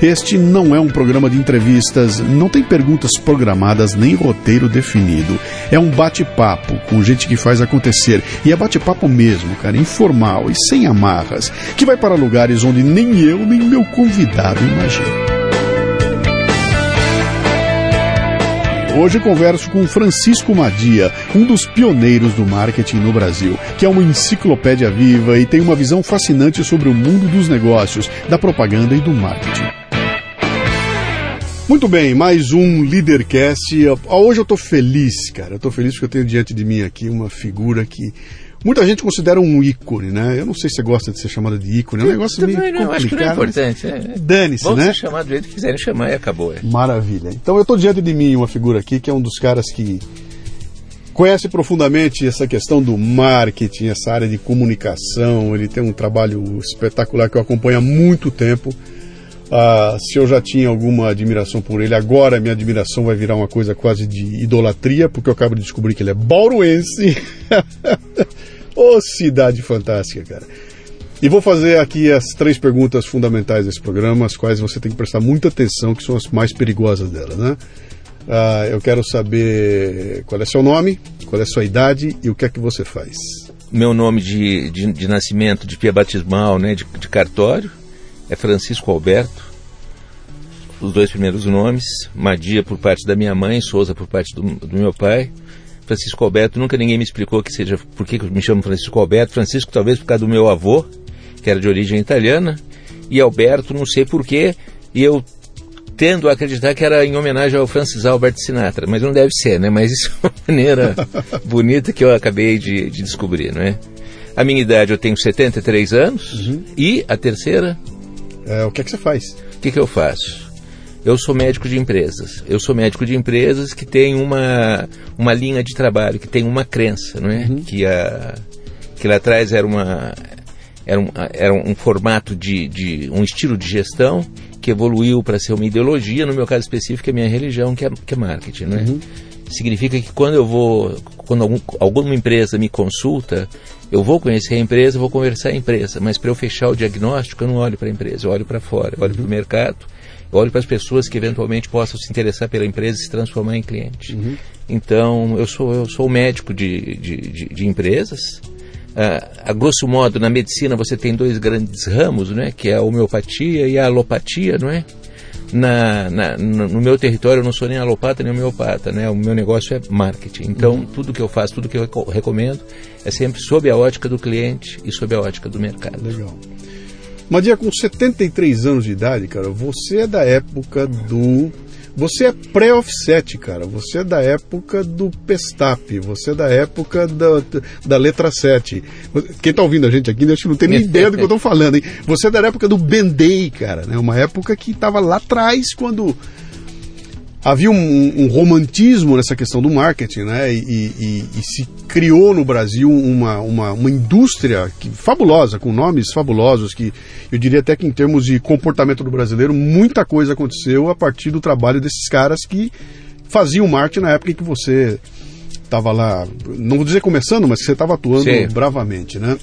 Este não é um programa de entrevistas, não tem perguntas programadas nem roteiro definido. É um bate-papo com gente que faz acontecer. E é bate-papo mesmo, cara, informal e sem amarras, que vai para lugares onde nem eu nem meu convidado imaginam. Hoje converso com Francisco Madia, um dos pioneiros do marketing no Brasil, que é uma enciclopédia viva e tem uma visão fascinante sobre o mundo dos negócios, da propaganda e do marketing. Muito bem, mais um Leadercast. Hoje eu estou feliz, cara. Eu estou feliz porque eu tenho diante de mim aqui uma figura que Muita gente considera um ícone, né? Eu não sei se você gosta de ser chamado de ícone, é um negócio meio complicado. Eu acho que não é importante. É. Dane-se, né? Vamos ser chamado do jeito que quiserem chamar e acabou. É. Maravilha. Então eu estou diante de mim uma figura aqui que é um dos caras que conhece profundamente essa questão do marketing, essa área de comunicação. Ele tem um trabalho espetacular que eu acompanho há muito tempo. Ah, se eu já tinha alguma admiração por ele, agora minha admiração vai virar uma coisa quase de idolatria, porque eu acabo de descobrir que ele é bauruense. Ô, oh, cidade fantástica, cara. E vou fazer aqui as três perguntas fundamentais desse programa, as quais você tem que prestar muita atenção, que são as mais perigosas dela, né? Ah, eu quero saber qual é seu nome, qual é sua idade e o que é que você faz. Meu nome de, de, de nascimento, de pia batismal, né, de, de cartório, é Francisco Alberto, os dois primeiros nomes, Madia por parte da minha mãe, Souza por parte do, do meu pai. Francisco Alberto, nunca ninguém me explicou que seja por que me chamo Francisco Alberto. Francisco talvez por causa do meu avô, que era de origem italiana, e Alberto não sei porquê, e eu tendo a acreditar que era em homenagem ao Francis Albert Sinatra, mas não deve ser, né? Mas isso é uma maneira bonita que eu acabei de, de descobrir, não é? A minha idade eu tenho 73 anos uhum. e a terceira é, o que é que você faz? O que, que eu faço? Eu sou médico de empresas. Eu sou médico de empresas que tem uma, uma linha de trabalho, que tem uma crença, não é? Uhum. Que, a, que lá atrás era, uma, era, um, era um formato de, de um estilo de gestão que evoluiu para ser uma ideologia. No meu caso específico, é minha religião, que é, que é marketing, não é? Uhum. Significa que quando eu vou, quando algum, alguma empresa me consulta, eu vou conhecer a empresa, vou conversar a empresa, mas para eu fechar o diagnóstico, eu não olho para a empresa, eu olho para fora, eu olho para o mercado, eu olho para as pessoas que eventualmente possam se interessar pela empresa e se transformar em cliente. Uhum. Então, eu sou, eu sou médico de, de, de, de empresas. Uh, a grosso modo, na medicina você tem dois grandes ramos, né, que é a homeopatia e a alopatia, não é? Na, na, no meu território eu não sou nem alopata nem homeopata, né? O meu negócio é marketing. Então, uhum. tudo que eu faço, tudo que eu recomendo é sempre sob a ótica do cliente e sob a ótica do mercado. Legal. Madia, com 73 anos de idade, cara, você é da época do você é pré-offset, cara. Você é da época do Pestap. Você é da época da, da letra 7. Quem tá ouvindo a gente aqui, acho que não tem nem ideia do que eu tô falando, hein? Você é da época do Bendei, cara. Né? Uma época que tava lá atrás, quando havia um, um, romantismo nessa questão do marketing, né? E, e, e, se criou no Brasil uma, uma, uma indústria que, fabulosa, com nomes fabulosos, que eu diria até que em termos de comportamento do brasileiro, muita coisa aconteceu a partir do trabalho desses caras que faziam marketing na época em que você estava lá, não vou dizer começando, mas que você estava atuando Sim. bravamente, né?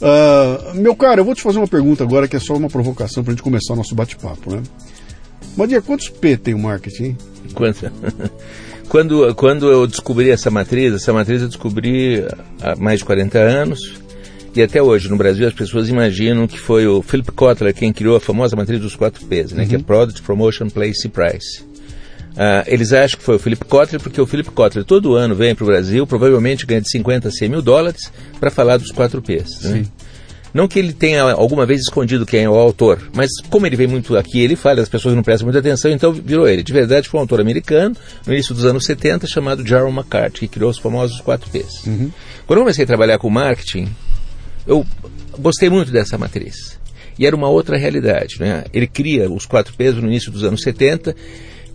Uh, meu cara, eu vou te fazer uma pergunta agora que é só uma provocação para a gente começar o nosso bate-papo, né? Madia, quantos P tem o marketing? Quanto? quando, quando eu descobri essa matriz, essa matriz eu descobri há mais de 40 anos. E até hoje, no Brasil, as pessoas imaginam que foi o Philip Kotler quem criou a famosa matriz dos quatro P's, né? Uhum. que é Product, Promotion, Place e Price. Uh, eles acham que foi o Philip Kotler porque o Philip Kotler todo ano vem para o Brasil, provavelmente ganha de 50 a 100 mil dólares para falar dos quatro P's. Né? Não que ele tenha alguma vez escondido quem é o autor, mas como ele vem muito aqui, ele fala, as pessoas não prestam muita atenção, então virou ele. De verdade, foi um autor americano, no início dos anos 70, chamado Jarrell McCarthy, que criou os famosos 4Ps. Uhum. Quando eu comecei a trabalhar com marketing, eu gostei muito dessa matriz. E era uma outra realidade. Né? Ele cria os 4Ps no início dos anos 70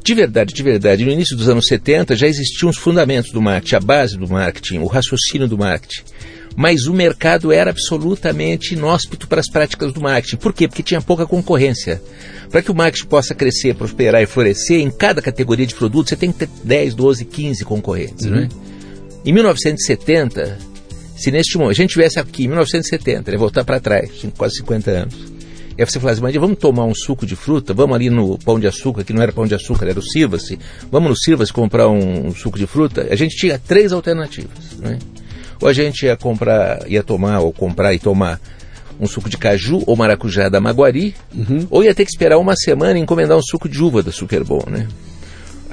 de verdade, de verdade, no início dos anos 70 já existiam os fundamentos do marketing, a base do marketing, o raciocínio do marketing. Mas o mercado era absolutamente inóspito para as práticas do marketing. Por quê? Porque tinha pouca concorrência. Para que o marketing possa crescer, prosperar e florescer, em cada categoria de produto você tem que ter 10, 12, 15 concorrentes. Uhum. Né? Em 1970, se neste momento a gente tivesse aqui em 1970, né, voltar para trás, quase 50 anos, e aí você fala assim, mas vamos tomar um suco de fruta, vamos ali no Pão de Açúcar, que não era Pão de Açúcar, era o Sirva-se, vamos no Sirva-se comprar um, um, suco de fruta, a gente tinha três alternativas, né? Ou a gente ia comprar, ia tomar, ou comprar e tomar um suco de caju ou maracujá da Maguari, uhum. ou ia ter que esperar uma semana e encomendar um suco de uva da Super Bom, né?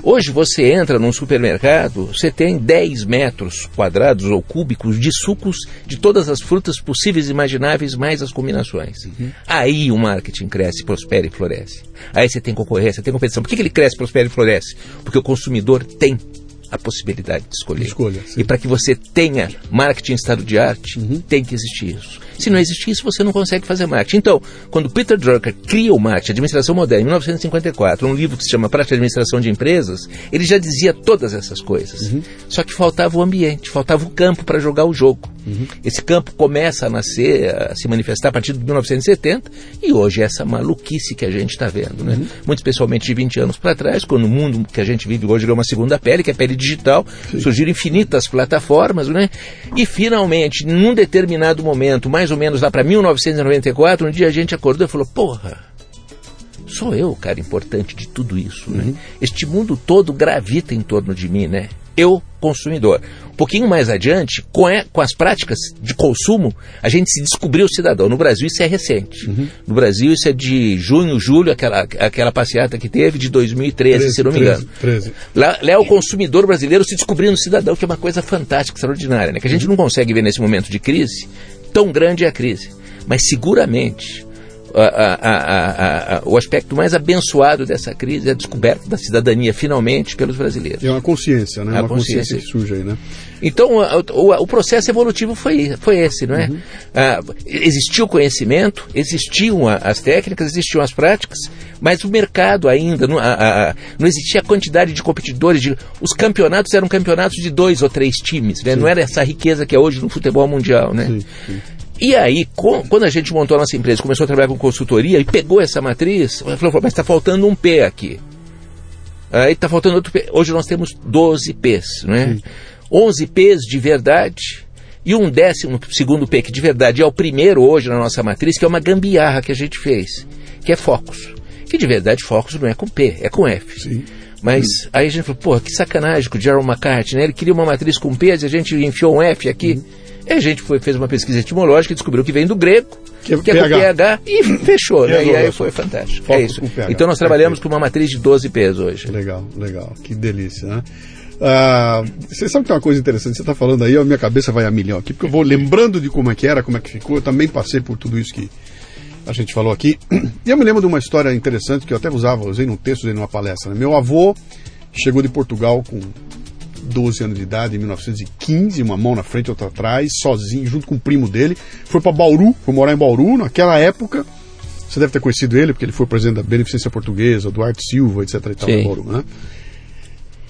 Hoje você entra num supermercado, você tem 10 metros quadrados ou cúbicos de sucos de todas as frutas possíveis e imagináveis, mais as combinações. Uhum. Aí o marketing cresce, prospera e floresce. Aí você tem concorrência, tem competição. Por que, que ele cresce, prospera e floresce? Porque o consumidor tem a possibilidade de escolher. Escolha, e para que você tenha marketing em estado de arte, uhum. tem que existir isso. Se não existir isso, você não consegue fazer marketing. Então, quando Peter Drucker cria o marketing, Administração Moderna, em 1954, um livro que se chama Prática de Administração de Empresas, ele já dizia todas essas coisas. Uhum. Só que faltava o ambiente, faltava o campo para jogar o jogo. Uhum. Esse campo começa a nascer, a se manifestar a partir de 1970 e hoje é essa maluquice que a gente está vendo. Né? Uhum. Muito especialmente de 20 anos para trás, quando o mundo que a gente vive hoje é uma segunda pele, que é a pele digital, Sim. surgiram infinitas plataformas, né? E finalmente, num determinado momento, mais ou menos lá para 1994, um dia a gente acordou e falou: porra, sou eu o cara importante de tudo isso, né? uhum. né? Este mundo todo gravita em torno de mim, né? Eu, consumidor. Um pouquinho mais adiante, com, a, com as práticas de consumo, a gente se descobriu cidadão. No Brasil isso é recente. Uhum. No Brasil isso é de junho, julho, aquela, aquela passeata que teve de 2013, 13, se não me 13, engano. 13. Lá, lá é o consumidor brasileiro se descobrindo cidadão, que é uma coisa fantástica, extraordinária, né? Que a gente uhum. não consegue ver nesse momento de crise, tão grande é a crise. Mas seguramente a, a, o aspecto mais abençoado dessa crise é a descoberta da cidadania, finalmente, pelos brasileiros. É uma consciência, né? É uma consciência, consciência que surge aí, né? Então, o, o, processo evolutivo foi, foi esse, não é? Uhum. Ah, existiu o conhecimento, existiam as técnicas, existiam as práticas, mas o mercado ainda, não, a, a, não existia a quantidade de competidores. De, os campeonatos eram campeonatos de dois ou três times, né? Não era essa riqueza que é hoje no futebol mundial, né? Sim, sim. E aí, com, quando a gente montou a nossa empresa, começou a trabalhar com consultoria e pegou essa matriz, falou, mas está faltando um P aqui. Aí está faltando outro P. Hoje nós temos 12 P's, não é? Sim. 11 P's de verdade e um décimo segundo P, que de verdade é o primeiro hoje na nossa matriz, que é uma gambiarra que a gente fez, que é Focus. Que de verdade Focus não é com P, é com F. Sim. Mas Sim. aí a gente falou, pô, que sacanagem com o Gerald McCarthy, né? Ele queria uma matriz com P, e a gente enfiou um F aqui. Uhum. E a gente foi, fez uma pesquisa etimológica e descobriu que vem do grego, que, é que é com PH, e fechou, né? E aí foi fantástico. Foco é isso. Então nós trabalhamos com uma matriz de 12 P's hoje. Legal, legal. Que delícia, né? Ah, você sabe que é uma coisa interessante, você está falando aí, a minha cabeça vai a milhão aqui, porque eu vou lembrando de como é que era, como é que ficou, eu também passei por tudo isso que a gente falou aqui. E eu me lembro de uma história interessante que eu até usava, usei num texto, usei numa palestra. Né? Meu avô chegou de Portugal com 12 anos de idade, em 1915, uma mão na frente e outra atrás, sozinho, junto com o primo dele. Foi para Bauru, foi morar em Bauru. Naquela época, você deve ter conhecido ele, porque ele foi presidente da Beneficência Portuguesa, Duarte Silva, etc. E tal, em Bauru, né?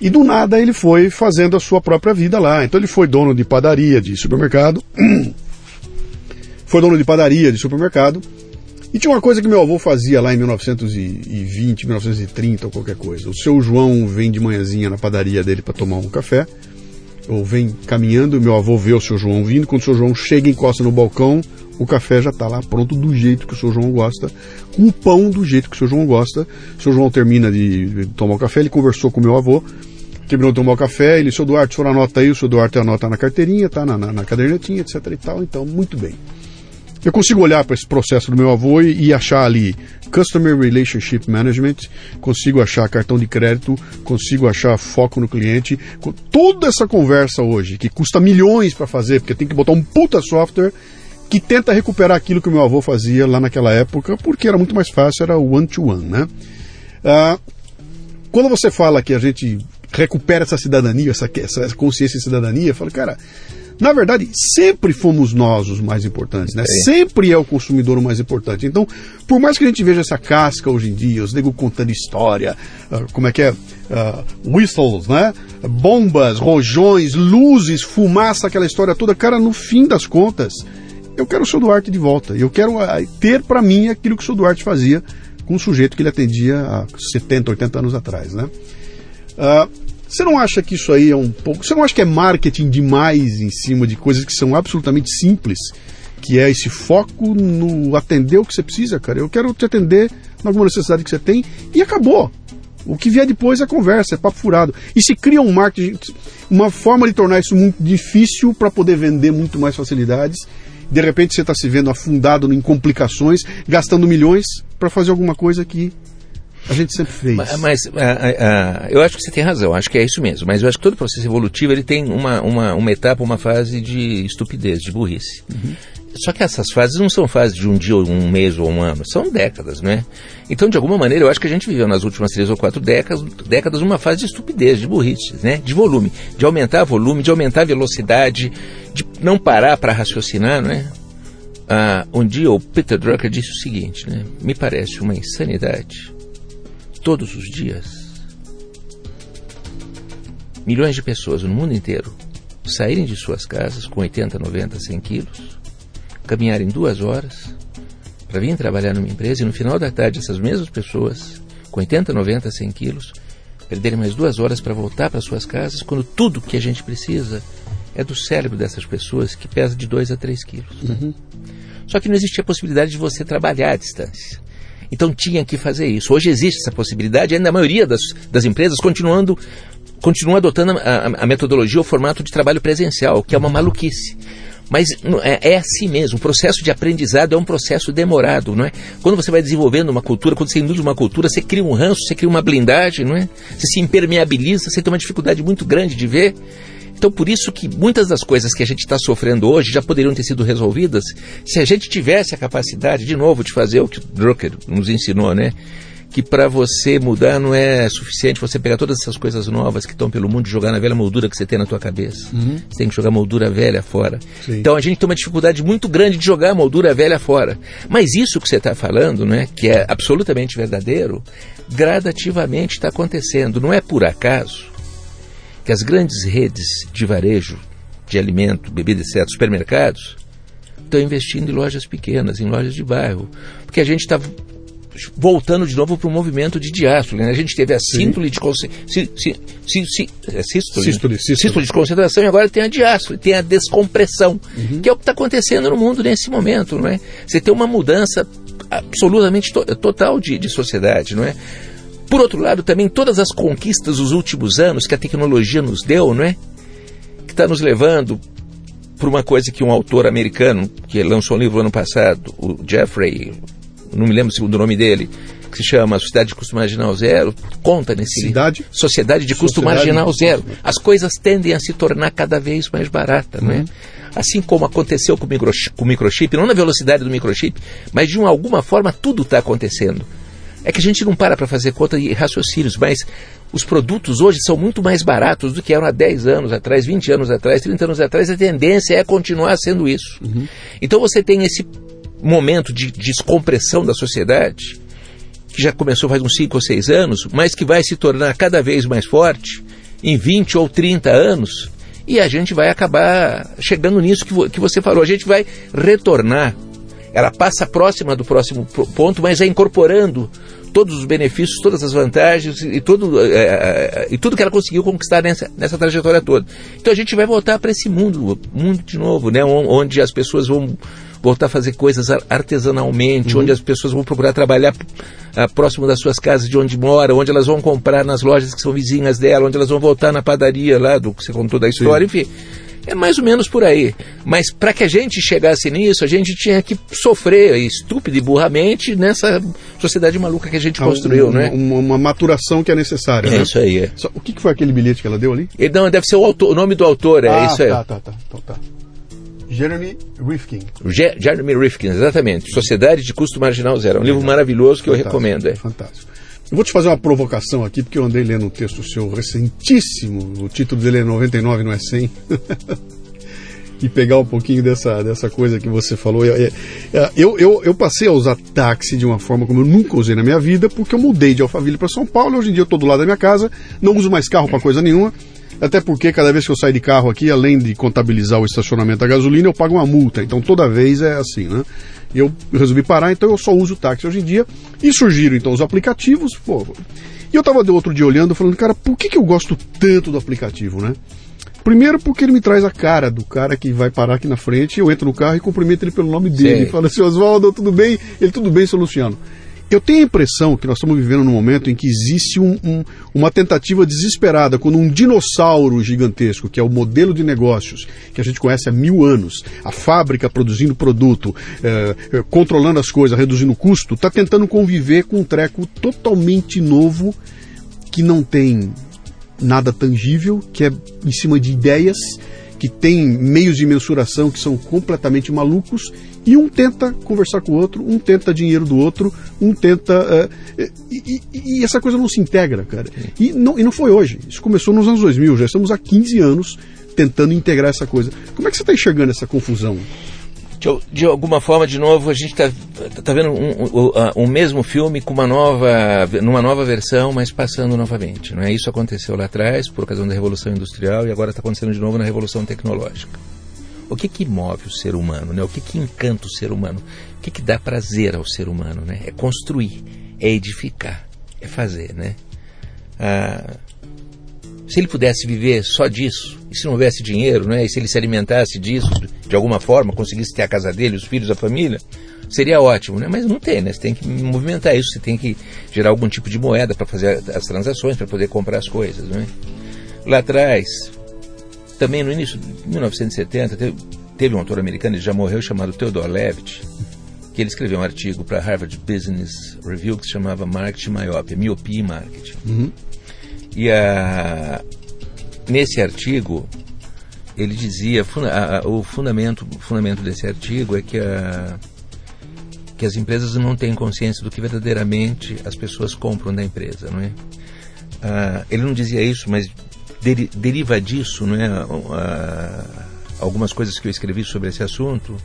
E do nada ele foi fazendo a sua própria vida lá. Então ele foi dono de padaria, de supermercado. foi dono de padaria, de supermercado. E tinha uma coisa que meu avô fazia lá em 1920, 1930 ou qualquer coisa. O seu João vem de manhãzinha na padaria dele para tomar um café, ou vem caminhando, meu avô vê o seu João vindo, quando o seu João chega e encosta no balcão, o café já está lá pronto do jeito que o seu João gosta, com o pão do jeito que o seu João gosta. O seu João termina de tomar o café, ele conversou com meu avô, terminou de tomar o café, ele, seu Duarte, o senhor anota aí, o seu Duarte anota na carteirinha, tá na, na, na cadernetinha, etc e tal, então, muito bem. Eu consigo olhar para esse processo do meu avô e, e, achar ali Customer Relationship Management, consigo achar cartão de crédito, consigo achar foco no cliente. Toda essa conversa hoje, que custa milhões para fazer, porque tem que botar um puta software que tenta recuperar aquilo que o meu avô fazia lá naquela época, porque era muito mais fácil, era one-to-one, -one, né? Ah, quando você fala que a gente recupera essa cidadania, essa, essa consciência de cidadania, fala, cara, na verdade, sempre fomos nós os mais importantes, né? É. Sempre é o consumidor o mais importante. Então, por mais que a gente veja essa casca hoje em dia, os nego contando história, ah, como é que é? Ah, whistles, né? Bombas, rojões, luzes, fumaça, aquela história toda. Cara, no fim das contas, eu quero o seu Duarte de volta. Eu quero ah, ter para mim aquilo que o seu Duarte fazia com o sujeito que ele atendia há 70, 80 anos atrás, né? Ah, você não acha que isso aí é um pouco. Você não acha que é marketing demais em cima de coisas que são absolutamente simples? Que é esse foco no atender o que você precisa, cara. Eu quero te atender em alguma necessidade que você tem e acabou. O que vier depois é conversa, é papo furado. E se cria um marketing, uma forma de tornar isso muito difícil para poder vender muito mais facilidades. De repente você está se vendo afundado em complicações, gastando milhões para fazer alguma coisa que a gente sempre fez. Mas, mas, ah, ah, ah, eu acho que você tem razão, acho que é isso mesmo. Mas eu acho que todo processo evolutivo ele tem uma, uma, uma etapa, uma fase de estupidez, de burrice. Só que essas fases não são fases de um dia, ou um mês ou um ano, são décadas, né? Então, de alguma maneira, eu acho que a gente viveu nas últimas três ou quatro décadas, décadas uma fase de estupidez, de burrice, né? De volume, de aumentar volume, de aumentar velocidade, de não parar para raciocinar, né? Ah, um dia o Peter Drucker disse o seguinte, né? Me parece uma insanidade todos os dias, milhões de pessoas no mundo inteiro saírem de suas casas com 80, 90, 100 quilos, caminharem duas horas para vir trabalhar numa empresa e no final da tarde essas mesmas pessoas com 80, 90, 100 quilos perderem mais duas horas para voltar para suas casas quando tudo que a gente precisa é do cérebro dessas pessoas que pesa de 2 a 3 quilos. Só que não existia possibilidade de você trabalhar à distância. Então tinha que fazer isso. Hoje existe essa possibilidade, ainda a maioria das, das empresas continuando continua adotando a, a- a metodologia, o formato de trabalho presencial, que é uma maluquice. Mas é, é assim mesmo, o processo de aprendizado é um processo demorado, não é? Quando você vai desenvolvendo uma cultura, quando você induz uma cultura, você cria um ranço, você cria uma blindagem, não é? Você se impermeabiliza, você tem uma dificuldade muito grande de ver. Então, por isso que muitas das coisas que a gente está sofrendo hoje já poderiam ter sido resolvidas se a gente tivesse a capacidade, de novo, de fazer o que o Drucker nos ensinou, né? Que para você mudar não é suficiente você pegar todas essas coisas novas que estão pelo mundo e jogar na velha moldura que você tem na tua cabeça. Você tem que jogar a moldura velha fora. Sim. Então a gente tem uma dificuldade muito grande de jogar a moldura velha fora. Mas isso que você está falando, né, que é absolutamente verdadeiro, gradativamente está acontecendo. Não é por acaso que as grandes redes de varejo de alimento, bebida, etc., supermercados, estão investindo em lojas pequenas, em lojas de bairro. Porque a gente está voltando de novo para o movimento de diástole. Né? A gente teve a síntole de sístole, de concentração e agora tem a diástole, tem a descompressão, que é o que está acontecendo no mundo nesse momento, não é? Você tem uma mudança absolutamente to- total de, de sociedade, não é? Por outro lado, também todas as conquistas dos últimos anos que a tecnologia nos deu, não é? Que está nos levando para uma coisa que um autor americano, que lançou um livro ano passado, o Jeffrey, não me lembro o segundo nome dele, que se chama Sociedade de Custo Marginal Zero, conta nesse Cidade? livro. Sociedade de Custo Sociedade Marginal Zero. As coisas tendem a se tornar cada vez mais baratas, não é? Assim como aconteceu com o, microchip, com o microchip, não na velocidade do microchip, mas de uma, alguma forma tudo está acontecendo. É que a gente não para para fazer conta e raciocínios, mas os produtos hoje são muito mais baratos do que eram há 10 anos atrás, 20 anos atrás, 30 anos atrás. A tendência é continuar sendo isso. Então você tem esse momento de descompressão da sociedade, que já começou faz uns 5 ou 6 anos, mas que vai se tornar cada vez mais forte em 20 ou 30 anos, e a gente vai acabar chegando nisso que, que você falou. A gente vai retornar. Ela passa próxima do próximo po- ponto, mas é incorporando todos os benefícios, todas as vantagens e, todo, eh, e tudo que ela conseguiu conquistar nessa, nessa trajetória toda. Então a gente vai voltar para esse mundo, mundo de novo, né? on- onde as pessoas vão voltar a fazer coisas ar- artesanalmente, onde as pessoas vão procurar trabalhar ah, próximo das suas casas, de onde mora, onde elas vão comprar nas lojas que são vizinhas dela, onde elas vão voltar na padaria lá do que você contou da história, enfim. É mais ou menos por aí. Mas para que a gente chegasse nisso, a gente tinha que sofrer estúpido e burramente nessa sociedade maluca que a gente construiu, um, né? uma, uma maturação que é necessária. É né? isso aí. É. Só- o que, que foi aquele bilhete que ela deu ali? Não, deve ser o, autor- o nome do autor, é ah, isso aí. tá, tá, tá. Então tá. Jeremy Rifkin. Je- Jeremy Rifkin, exatamente. Sociedade de Custo Marginal Zero. É um livro maravilhoso que eu recomendo. É. Fantástico. Eu vou te fazer uma provocação aqui, porque eu andei lendo um texto seu recentíssimo. O título dele é 99, não é 100. e pegar um pouquinho dessa, dessa coisa que você falou. Eu, eu, eu, eu passei a usar táxi de uma forma como eu nunca usei na minha vida, porque eu mudei de Alphaville para São Paulo. Hoje em dia eu estou do lado da minha casa, não uso mais carro para coisa nenhuma. Até porque cada vez que eu saio de carro aqui, além de contabilizar o estacionamento da gasolina, eu pago uma multa. Então toda vez é assim, né? Eu resolvi parar, então eu só uso o táxi hoje em dia. E surgiram então os aplicativos. Pô, e eu estava de outro dia olhando, falando, cara, por que, que eu gosto tanto do aplicativo, né? Primeiro porque ele me traz a cara do cara que vai parar aqui na frente, eu entro no carro e cumprimento ele pelo nome dele. Fala assim, Oswaldo, tudo bem? Ele, tudo bem, seu Luciano. Eu tenho a impressão que nós estamos vivendo num momento em que existe um, um, uma tentativa desesperada, quando um dinossauro gigantesco, que é o modelo de negócios que a gente conhece há mil anos, a fábrica produzindo produto, eh, eh controlando as coisas, reduzindo o custo, está tentando conviver com um treco totalmente novo que não tem nada tangível, que é em cima de ideias, que tem meios de mensuração que são completamente malucos e um tenta conversar com o outro, um tenta dinheiro do outro, um tenta. Uh, e, e, e, essa coisa não se integra, cara. E não, e não foi hoje. Isso começou nos anos 2000, já estamos há 15 anos tentando integrar essa coisa. Como é que você está enxergando essa confusão? De, de, alguma forma, de novo, a gente está tá vendo um, um, um, mesmo filme com uma nova, numa nova versão, mas passando novamente. Não é? Isso aconteceu lá atrás, por ocasião da Revolução Industrial, e agora está acontecendo de novo na Revolução Tecnológica. O que que move o ser humano, né? O que que encanta o ser humano? O que que dá prazer ao ser humano, né? É construir, é edificar, é fazer, né? Ah, se ele pudesse viver só disso, e se não houvesse dinheiro, né? E se ele se alimentasse disso de alguma forma, conseguisse ter a casa dele, os filhos, a família, seria ótimo, né? Mas não tem, né? Você tem que movimentar isso, você tem que gerar algum tipo de moeda para fazer as transações, para poder comprar as coisas, né? Lá atrás, também no início de 1970, teve, teve um autor americano, ele já morreu, chamado Theodore Levitt, que ele escreveu um artigo para Harvard Business Review que se chamava Marketing Miopia, Miopia e Marketing. Uhum. E a, nesse artigo, ele dizia, a, a, o fundamento, fundamento desse artigo é que, a, que as empresas não têm consciência do que verdadeiramente as pessoas compram da empresa, não é? Ah, ele não dizia isso, mas deri deriva disso, não é? algumas coisas que eu escrevi sobre esse assunto.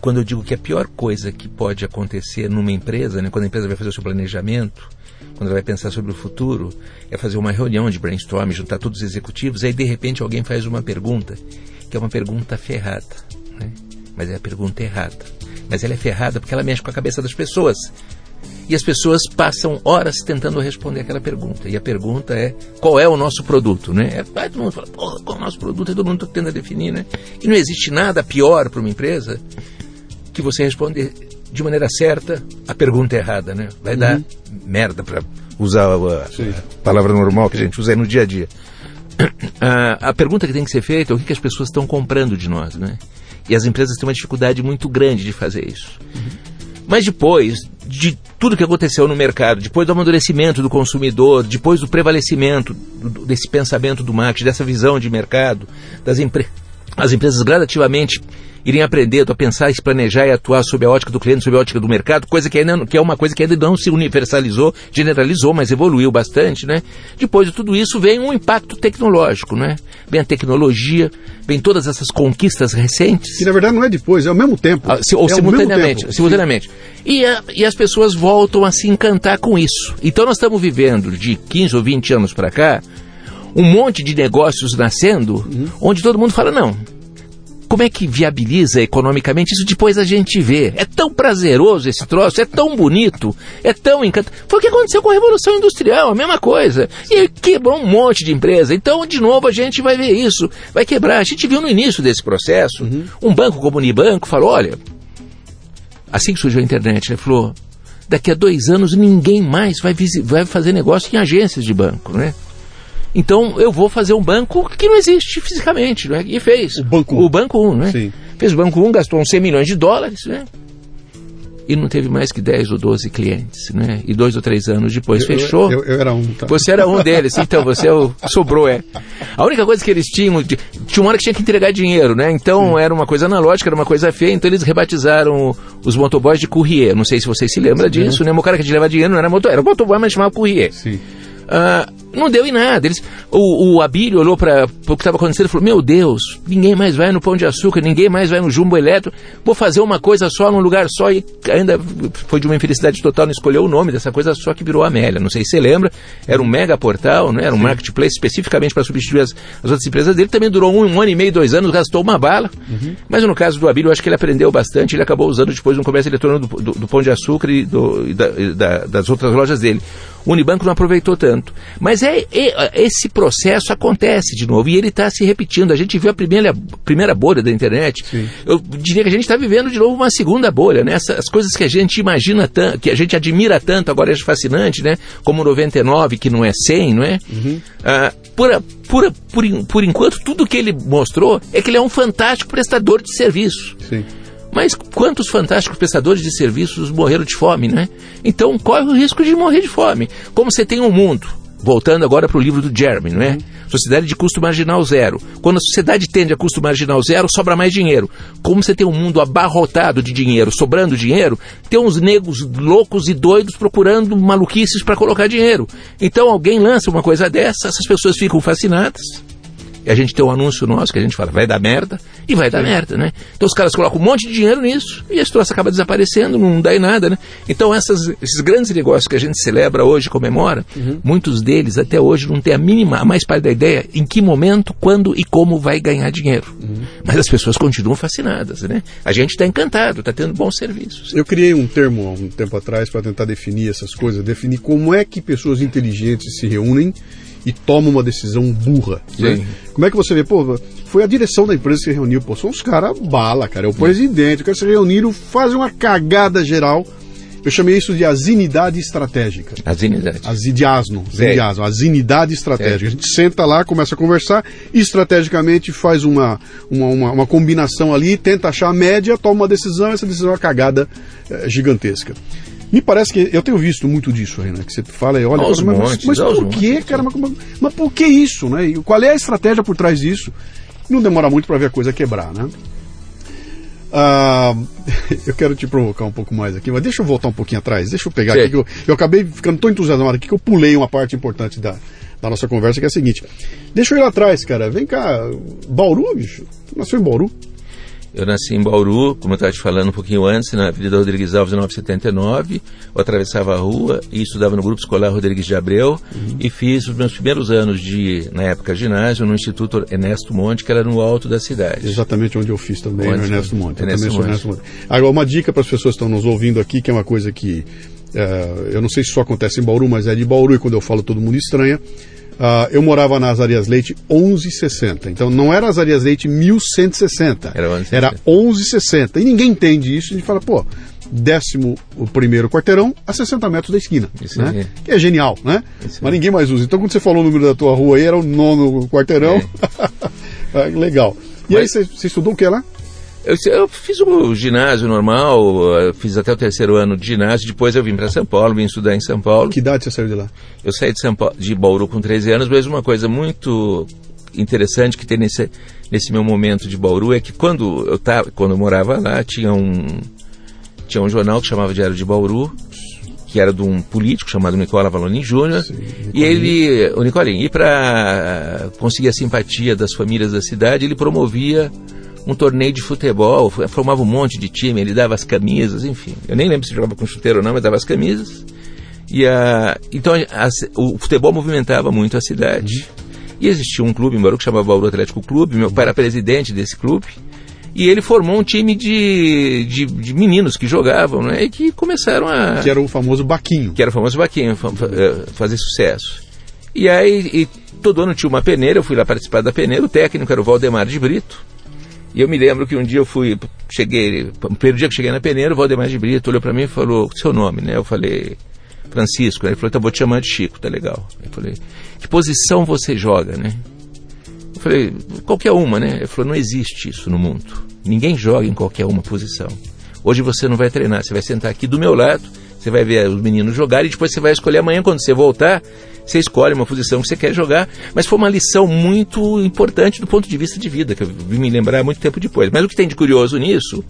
Quando eu digo que a pior coisa que pode acontecer numa empresa, né, quando a empresa vai fazer o seu planejamento, quando ela vai pensar sobre o futuro, é fazer uma reunião de brainstorming, juntar todos os executivos, aí de repente alguém faz uma pergunta, que é uma pergunta ferrada, né? mas é a pergunta errada. Mas ela é ferrada porque ela mexe com a cabeça das pessoas e as pessoas passam horas tentando responder aquela pergunta. E a pergunta é: qual é o nosso produto? Né? Aí todo mundo fala: qual é o nosso produto? E todo mundo tenta definir. Né? E não existe nada pior para uma empresa que você responder de maneira certa a pergunta errada. Né? Vai uhum. dar merda para usar a, a, palavra normal que a gente usa no dia a dia. A, a pergunta que tem que ser feita é o que, que as pessoas estão comprando de nós. Né? E as empresas têm uma dificuldade muito grande de fazer isso. Uhum. Mas depois de tudo que aconteceu no mercado, depois do amadurecimento do consumidor, depois do prevalecimento desse pensamento do marketing, dessa visão de mercado, das empre as empresas gradativamente irem aprendendo a pensar, a se planejar e atuar sob a ótica do cliente, sob a ótica do mercado, coisa que, ainda, que é uma coisa que ainda não se universalizou, generalizou, mas evoluiu bastante, né? Depois de tudo isso vem um impacto tecnológico, né? Vem a tecnologia, vem todas essas conquistas recentes. Que na verdade não é depois, é ao mesmo tempo. Ah, se, ou é simultaneamente. simultaneamente. E, a, e as pessoas voltam a se encantar com isso. Então nós estamos vivendo de 15 ou 20 anos para cá, um monte de negócios nascendo, uhum. onde todo mundo fala, não, como é que viabiliza economicamente? Isso depois a gente vê. É tão prazeroso esse troço, é tão bonito, é tão encantador. Foi o que aconteceu com a Revolução Industrial, a mesma coisa. E quebrou um monte de empresa. Então, de novo, a gente vai ver isso. Vai quebrar. A gente viu no início desse processo, uhum. um banco como o Unibanco falou, olha, assim que surgiu a internet, ele falou, daqui a dois anos ninguém mais vai, vai fazer negócio em agências de banco, né? Então eu vou fazer um banco que não existe fisicamente, né? E fez. O Banco 1. O Banco 1, né? Sim. Fez o Banco 1, gastou uns 100 milhões de dólares, né? E não teve mais que 10 ou 12 clientes, né? E dois ou três anos depois eu, fechou. Eu, eu, era um, tá? Você era um deles, então você é o, sobrou, é. A única coisa que eles tinham, tinha uma hora que tinha que entregar dinheiro, né? Então Sim. era uma coisa analógica, era uma coisa feia, então eles rebatizaram os motoboys de courrier. Não sei se vocês se lembram disso, né? O cara que te leva dinheiro não era motor, era motoboy, mas chamava courrier. Sim. Ah, não deu em nada. Eles, o, o Abílio olhou para o que estava acontecendo e falou: Meu Deus, ninguém mais vai no Pão de Açúcar, ninguém mais vai no Jumbo Eletro. Vou fazer uma coisa só num lugar só. E ainda foi de uma infelicidade total, não escolheu o nome dessa coisa só que virou Amélia. Não sei se você lembra, era um mega portal, né? era um Sim. marketplace especificamente para substituir as, as, outras empresas dele. Também durou um, um, ano e meio, dois anos, gastou uma bala. Uhum. Mas no caso do Abílio, eu acho que ele aprendeu bastante. Ele acabou usando depois no comércio eletrônico do, do, do Pão de Açúcar e, do, e, da, e da, das outras lojas dele. O Unibanco não aproveitou tanto. Mas é, é esse processo acontece de novo e ele está se repetindo. A gente viu a primeira, primeira bolha da internet. Sim. Eu diria que a gente está vivendo de novo uma segunda bolha, né? Essas coisas que a gente imagina tanto, que a gente admira tanto, agora é fascinante, né? Como 99, que não é 100, não é? Uhum. Ah, por, por, por, por enquanto, tudo que ele mostrou é que ele é um fantástico prestador de serviço. Sim. Mas quantos fantásticos prestadores de serviços morreram de fome, né? Então corre o risco de morrer de fome. Como você tem um mundo, voltando agora para o livro do Jeremy, não é? Uhum. Sociedade de custo marginal zero. Quando a sociedade tende a custo marginal zero, sobra mais dinheiro. Como você tem um mundo abarrotado de dinheiro, sobrando dinheiro, tem uns negros loucos e doidos procurando maluquices para colocar dinheiro. Então alguém lança uma coisa dessa, essas pessoas ficam fascinadas e a gente tem um anúncio nosso que a gente fala, vai dar merda, e vai dar merda, né? Então os caras colocam um monte de dinheiro nisso e esse troço acaba desaparecendo, não dá em nada, né? Então essas, esses grandes negócios que a gente celebra hoje, comemora, uhum. muitos deles até hoje não têm a mínima, a mais pálida ideia em que momento, quando e como vai ganhar dinheiro. Uhum. Mas as pessoas continuam fascinadas, né? A gente está encantado, está tendo bons serviços. Eu criei um termo há um tempo atrás para tentar definir essas coisas, definir como é que pessoas inteligentes se reúnem e toma uma decisão burra. Né? Como é que você vê? Pô, foi a direção da empresa que se reuniu. Pô, são os caras bala, cara. É o presidente. Os caras se reuniram, fazem uma cagada geral. Eu chamei isso de azinidade estratégica. Azinidade. Azidiasno. Azidiasno. Azinidade estratégica. A gente senta lá, começa a conversar estrategicamente faz uma, uma, uma, uma combinação ali, tenta achar a média, toma uma decisão, essa decisão é uma cagada é, gigantesca. Me parece que eu tenho visto muito disso aí, né? Que você fala e olha, mas, montes, mas, por que, cara? Mas, mas, por que isso, né? E qual é a estratégia por trás disso? Não demora muito para ver a coisa quebrar, né? Ah, eu quero te provocar um pouco mais aqui, mas deixa eu voltar um pouquinho atrás. Deixa eu pegar Sim. aqui. Que eu, eu acabei ficando tão entusiasmado aqui que eu pulei uma parte importante da, da nossa conversa, que é a seguinte. Deixa eu ir lá atrás, cara. Vem cá. Bauru, bicho? nasceu em Bauru? Eu nasci em Bauru, como eu estava te falando um pouquinho antes, na Avenida Rodrigues Alves, 979. Eu atravessava a rua e estudava no Grupo Escolar Rodrigues de Abreu uhum. e fiz os meus primeiros anos de, na época, ginásio no Instituto Ernesto Monte, que era no alto da cidade. Exatamente onde eu fiz também, onde, no Ernesto Monte. Ernesto Monte. Ernesto Monte. Agora, uma dica para as pessoas que estão nos ouvindo aqui, que é uma coisa que uh, eu não sei se só acontece em Bauru, mas é de Bauru e quando eu falo todo mundo estranha. Uh, eu morava na Azarias Leite 1160. Então não era Azarias Leite 1160. Era 1160. Era 1160. E ninguém entende isso. A gente fala, pô, décimo o primeiro quarteirão a 60 metros da esquina. Isso né? Que é genial, né? Isso Mas ninguém mais usa. Então quando você falou o número da tua rua aí, era o nono quarteirão. É. Legal. E Mas... aí você estudou o que lá? Eu, eu, fiz o ginásio normal, fiz até o terceiro ano de ginásio, depois eu vim para São Paulo, vim estudar em São Paulo. Que idade você saiu de lá? Eu saí de, São Paulo, de Bauru com 13 anos, mas uma coisa muito interessante que tem nesse, nesse meu momento de Bauru é que quando eu, tava, quando eu morava lá, tinha um, tinha um jornal que chamava Diário de Bauru, que era de um político chamado Nicola Valonin Júnior, e ele, o Nicolinho, e para conseguir a simpatia das famílias da cidade, ele promovia um torneio de futebol, formava um monte de time, ele dava as camisas, enfim. Eu nem lembro se jogava com chuteiro ou não, mas dava as camisas. E a, então a, o futebol movimentava muito a cidade. E existia um clube em Bauru que chamava Bauru Atlético Clube, meu pai era presidente desse clube. E ele formou um time de, de, de, meninos que jogavam, né? E que começaram a. Que era o famoso Baquinho. Que era o famoso Baquinho, eh, fazer sucesso. E aí, e todo ano tinha uma peneira, eu fui lá participar da peneira, o técnico era o Valdemar de Brito. E eu me lembro que um dia eu fui, cheguei, no primeiro dia que cheguei na peneira, o Valdemar de Brito olhou para mim e falou, seu nome, né? Eu falei, Francisco. Ele falou, então vou te chamar de Chico, tá legal. Eu falei, que posição você joga, né? Eu falei, qualquer uma, né? Ele falou, não existe isso no mundo. Ninguém joga em qualquer uma posição. Hoje você não vai treinar, você vai sentar aqui do meu lado, você vai ver os meninos jogarem e depois você vai escolher amanhã, quando você voltar, você escolhe uma posição que você quer jogar, mas foi uma lição muito importante do ponto de vista de vida, que eu vim me lembrar muito tempo depois. Mas o que tem de curioso nisso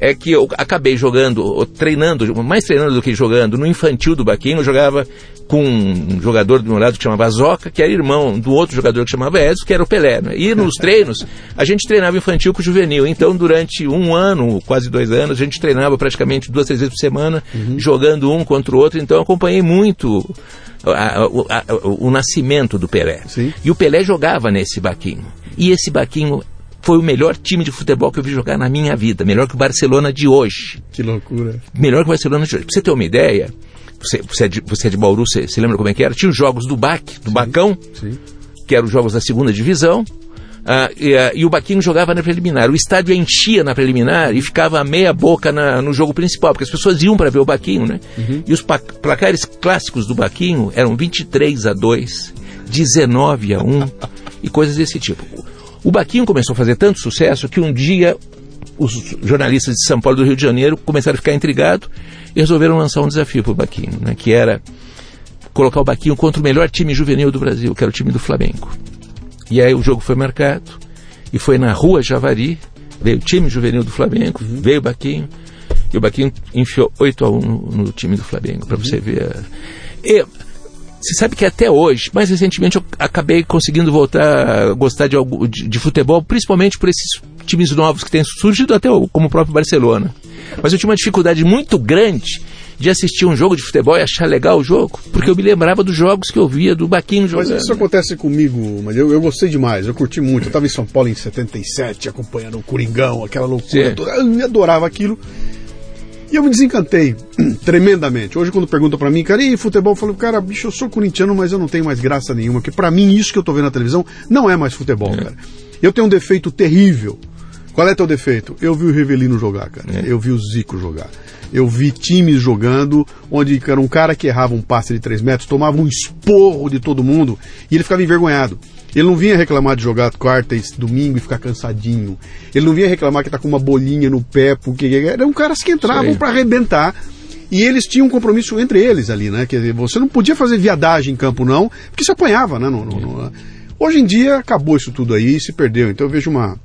é que eu acabei jogando, treinando, mais treinando do que jogando, no infantil do Baquinho, eu jogava com um jogador do meu lado que chamava Zoca, que era irmão do outro jogador que chamava Edson, que era o Pelé. Né? E nos treinos, a gente treinava infantil com juvenil. Então, durante um ano, quase dois anos, a gente treinava praticamente duas, três vezes por semana, uhum. jogando um contra o outro. Então, eu acompanhei muito a, a, a, o nascimento do Pelé. Sim. E o Pelé jogava nesse Baquinho. E esse Baquinho foi o melhor time de futebol que eu vi jogar na minha vida. Melhor que o Barcelona de hoje. Que loucura. Melhor que o Barcelona de hoje. Pra você ter uma ideia, você, você, é, de, você é de Bauru, você, você lembra como é que era? Tinha os jogos do BAC, do sim, Bacão, sim. que eram os jogos da segunda divisão. Uh, e, uh, e, o Baquinho jogava na preliminar. O estádio enchia na preliminar e ficava meia boca na, no jogo principal, porque as pessoas iam para ver o Baquinho, né? Uhum. E os placares clássicos do Baquinho eram 23 a 2, 19 a 1 e coisas desse tipo. O Baquinho começou a fazer tanto sucesso que um dia os jornalistas de São Paulo e do Rio de Janeiro começaram a ficar intrigados e resolveram lançar um desafio para o Baquinho, né, que era colocar o Baquinho contra o melhor time juvenil do Brasil, que era o time do Flamengo. E aí o jogo foi marcado e foi na Rua Javari, veio o time juvenil do Flamengo, uhum. veio o Baquinho, e o Baquinho enfiou 8 a 1 no, no time do Flamengo, para uhum. você ver. E, você sabe que até hoje, mais recentemente, eu acabei conseguindo voltar a gostar de, de, de futebol, principalmente por esses times novos que têm surgido, até como o próprio Barcelona. Mas eu tinha uma dificuldade muito grande de assistir um jogo de futebol e achar legal o jogo, porque eu me lembrava dos jogos que eu via do Baquinho jogando. Mas isso acontece comigo, mas eu, eu gostei demais, eu curti muito. Eu estava em São Paulo em 77, acompanhando o Coringão, aquela loucura toda, eu adorava aquilo. E eu me desencantei tremendamente. Hoje, quando perguntam para mim, cara, e futebol? Eu falo, cara, bicho, eu sou corintiano, mas eu não tenho mais graça nenhuma. Porque para mim, isso que eu tô vendo na televisão não é mais futebol, é. cara. Eu tenho um defeito terrível. Qual é teu defeito? Eu vi o Revelino jogar, cara. É. Eu vi o Zico jogar. Eu vi times jogando onde era um cara que errava um passe de 3 metros, tomava um esporro de todo mundo e ele ficava envergonhado. Ele não vinha reclamar de jogar quarta e domingo e ficar cansadinho. Ele não vinha reclamar que tá com uma bolinha no pé, porque eram caras que entravam para arrebentar. E eles tinham um compromisso entre eles ali, né? Quer dizer, você não podia fazer viadagem em campo, não, porque se apanhava, né? No, no, no... Hoje em dia acabou isso tudo aí e se perdeu. Então eu vejo uma.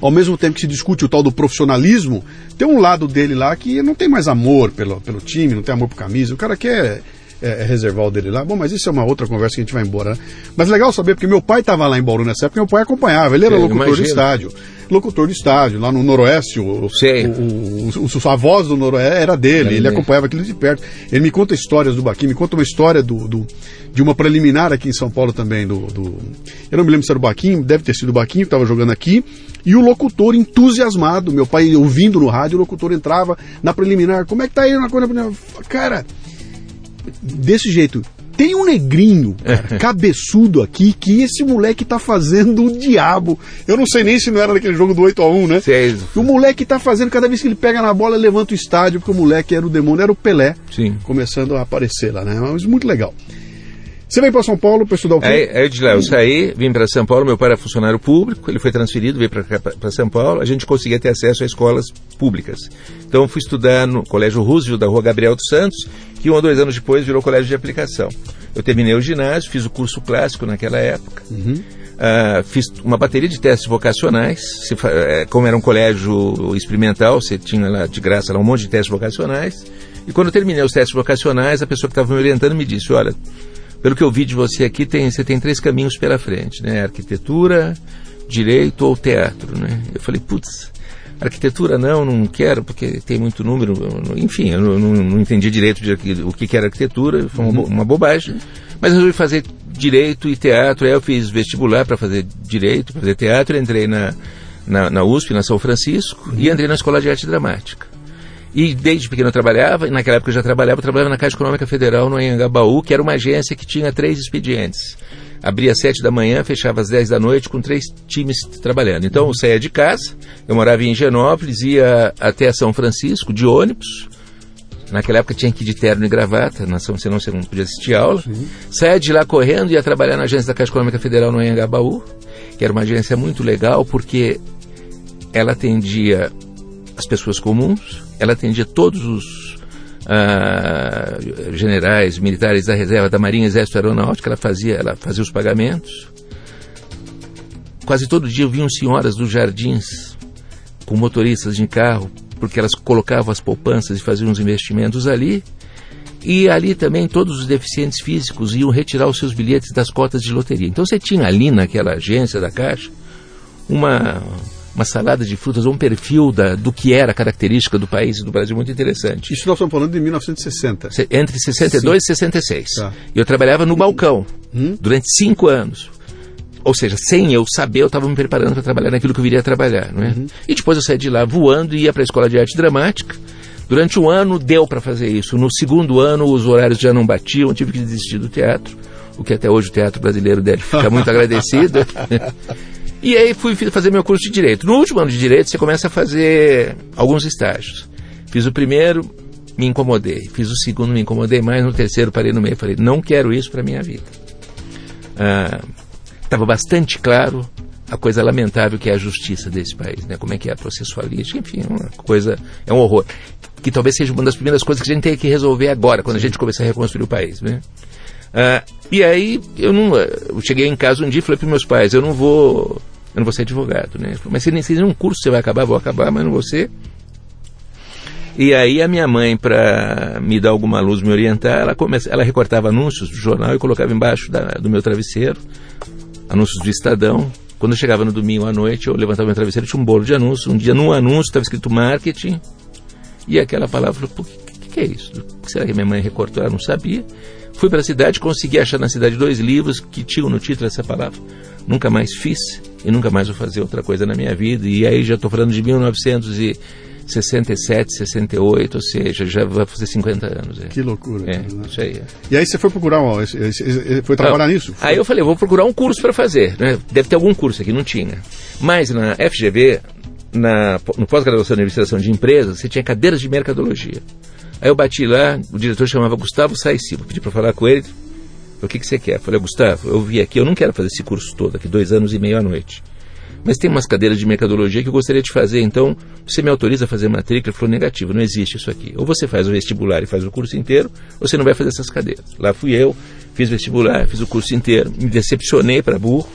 Ao mesmo tempo que se discute o tal do profissionalismo, tem um lado dele lá que não tem mais amor pelo, pelo time, não tem amor por camisa. O cara quer é, é, reservar o dele lá. Bom, mas isso é uma outra conversa que a gente vai embora. Né? Mas legal saber, porque meu pai estava lá em Bauru nessa época, meu pai acompanhava, ele era é, locutor imagino. de estádio. Locutor de estádio, lá no Noroeste, o, o, o, o, a voz do Noroeste era dele, ele acompanhava aquilo de perto. Ele me conta histórias do Baquim, me conta uma história do, do, de uma preliminar aqui em São Paulo também. Do, do, eu não me lembro se era o Baquinho, deve ter sido o Baquinho que estava jogando aqui. E o locutor entusiasmado, meu pai ouvindo no rádio, o locutor entrava na preliminar. Como é que tá aí na coisa? Cara, desse jeito. Tem um negrinho, cara, cabeçudo aqui, que esse moleque tá fazendo o diabo. Eu não sei nem se não era naquele jogo do 8 a 1 né? Sim. O moleque tá fazendo, cada vez que ele pega na bola, levanta o estádio, porque o moleque era o demônio, era o Pelé. Sim. Começando a aparecer lá, né? Mas muito legal. Você veio para São Paulo para estudar o quê? É, é eu saí, vim para São Paulo, meu pai era funcionário público, ele foi transferido, veio para São Paulo, a gente conseguia ter acesso a escolas públicas. Então fui estudar no Colégio Roosevelt da Rua Gabriel dos Santos, que um ou dois anos depois virou colégio de aplicação. Eu terminei o ginásio, fiz o curso clássico naquela época, uhum. uh, fiz uma bateria de testes vocacionais, se, uh, como era um colégio experimental, você tinha lá de graça lá um monte de testes vocacionais, e quando eu terminei os testes vocacionais, a pessoa que estava me orientando me disse, olha pelo que eu vi de você aqui, tem, você tem três caminhos pela frente, né? Arquitetura, direito ou teatro, né? Eu falei, putz, arquitetura não, não quero, porque tem muito número, enfim, eu não, não entendi direito de, o que, que era arquitetura, foi uma, uma bobagem, mas resolvi fazer direito e teatro, aí eu fiz vestibular para fazer direito, fazer teatro, entrei na, na, na USP, na São Francisco, e entrei na Escola de Arte Dramática. E desde pequeno eu trabalhava, e naquela época eu já trabalhava, eu trabalhava na Caixa Econômica Federal, no Anhangabaú, que era uma agência que tinha três expedientes. Abria às sete da manhã, fechava às dez da noite, com três times trabalhando. Então eu saía de casa, eu morava em Genópolis, ia até São Francisco, de ônibus, Naquela época tinha que ir de terno e gravata, senão você não podia assistir aula. Sim. Saia de lá correndo e ia trabalhar na agência da Caixa Econômica Federal no Anhangabaú, que era uma agência muito legal porque ela atendia as pessoas comuns, ela atendia todos os uh, generais, militares da reserva da Marinha, Exército Aeronáutica, ela fazia, ela fazia os pagamentos. Quase todo dia eu vi senhoras dos jardins com motoristas de carro porque elas colocavam as poupanças e faziam os investimentos ali. E ali também todos os deficientes físicos iam retirar os seus bilhetes das cotas de loteria. Então você tinha ali naquela agência da Caixa uma, uma salada de frutas, um perfil da, do que era a característica do país e do Brasil muito interessante. Isso nós estamos falando de 1960. Entre 62 Sim. e 66. Tá. Eu trabalhava no balcão hum? durante cinco anos. Ou seja, sem eu saber, eu estava me preparando para trabalhar naquilo que eu viria a trabalhar. Não é? Uhum. E depois eu saí de lá voando e ia para a escola de arte dramática. Durante um ano deu para fazer isso. No segundo ano os horários já não batiam, tive que desistir do teatro, o que até hoje o teatro brasileiro deve ficar muito agradecido. e aí fui fazer meu curso de direito. No último ano de direito você começa a fazer alguns estágios. Fiz o primeiro, me incomodei. Fiz o segundo, me incomodei mais. No terceiro parei no meio, falei não quero isso para minha vida. Estava ah, bastante claro a coisa lamentável que é a justiça desse país, né? Como é que é a processualística, enfim, é uma coisa, é um horror. Que talvez seja uma das primeiras coisas que a gente tem que resolver agora, quando a gente começar a reconstruir o país, né? Ah, e aí eu não, eu cheguei em casa um dia e falei para meus pais, eu não vou, eu não vou ser advogado, né? Falei, mas se nem se um curso você vai acabar, vou acabar, mas não vou ser. E aí a minha mãe, para me dar alguma luz, me orientar, ela, começa, ela recortava anúncios do jornal e colocava embaixo da, do meu travesseiro, anúncios do Estadão, quando eu chegava no domingo à noite, eu levantava meu travesseiro e tinha um bolo de anúncio. Um dia, num anúncio, estava escrito marketing. E aquela palavra, o que, que, é isso? Será que minha mãe recortou? Ela não sabia. Fui para a cidade, consegui achar na cidade dois livros que tinham no título essa palavra. Nunca mais fiz e nunca mais vou fazer outra coisa na minha vida. E aí já estou falando de 1900 e 67, 68, ou seja, já vai fazer 50 anos. É. Que loucura. É, né? isso aí. É. E aí você foi procurar, ó, foi trabalhar não, nisso? Foi? Aí eu falei, vou procurar um curso para fazer. Né? Deve ter algum curso aqui, não tinha. Mas na FGV, na, no pós-graduação de administração de empresas, você tinha cadeiras de mercadologia. Aí eu bati lá, o diretor chamava Gustavo Saiciba, pedi para falar com ele. O que, que você quer? Eu falei, Gustavo, eu vi aqui, eu não quero fazer esse curso todo aqui, dois anos e meio à noite. Mas tem umas cadeiras de mercadologia que eu gostaria de fazer, então você me autoriza a fazer matrícula? Ele falou, negativo, não existe isso aqui. Ou você faz o vestibular e faz o curso inteiro, ou você não vai fazer essas cadeiras. Lá fui eu, fiz vestibular, fiz o curso inteiro, me decepcionei para burro,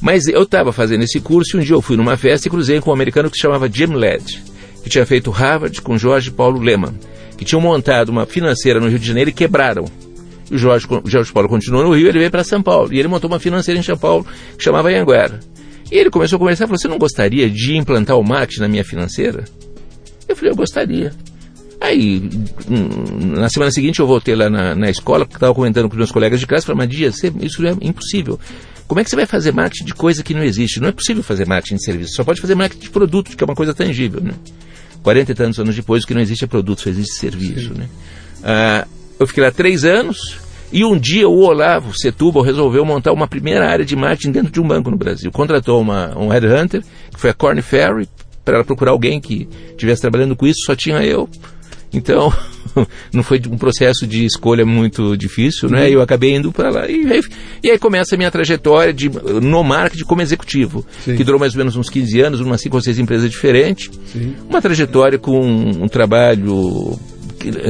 mas eu estava fazendo esse curso e um dia eu fui numa festa e cruzei com um americano que se chamava Jim Led, que tinha feito Harvard com Jorge Paulo Lehmann, que tinham montado uma financeira no Rio de Janeiro e quebraram. O Jorge, Jorge Paulo continuou no Rio, ele veio para São Paulo. E ele montou uma financeira em São Paulo que chamava Anhanguera. E ele começou a conversar e falou: Você não gostaria de implantar o marketing na minha financeira? Eu falei: Eu gostaria. Aí, hum, na semana seguinte, eu voltei lá na, na escola, porque estava comentando com meus colegas de classe, falei: Mas, Dia, isso é impossível. Como é que você vai fazer marketing de coisa que não existe? Não é possível fazer marketing de serviço, só pode fazer marketing de produto, que é uma coisa tangível. Né? 40 e tantos anos depois, o que não existe é produto, só existe serviço. Né? Ah, eu fiquei lá três anos, e um dia o Olavo Setúbal resolveu montar uma primeira área de marketing dentro de um banco no Brasil. Contratou uma, um headhunter, que foi a Corn Ferry, para ela procurar alguém que estivesse trabalhando com isso, só tinha eu. Então, não foi um processo de escolha muito difícil, né? Eu acabei indo para lá e, e, aí começa a minha trajetória de, no marketing como executivo, Sim. que durou mais ou menos uns 15 anos, umas 5 ou 6 empresas diferentes. Sim. Uma trajetória com um trabalho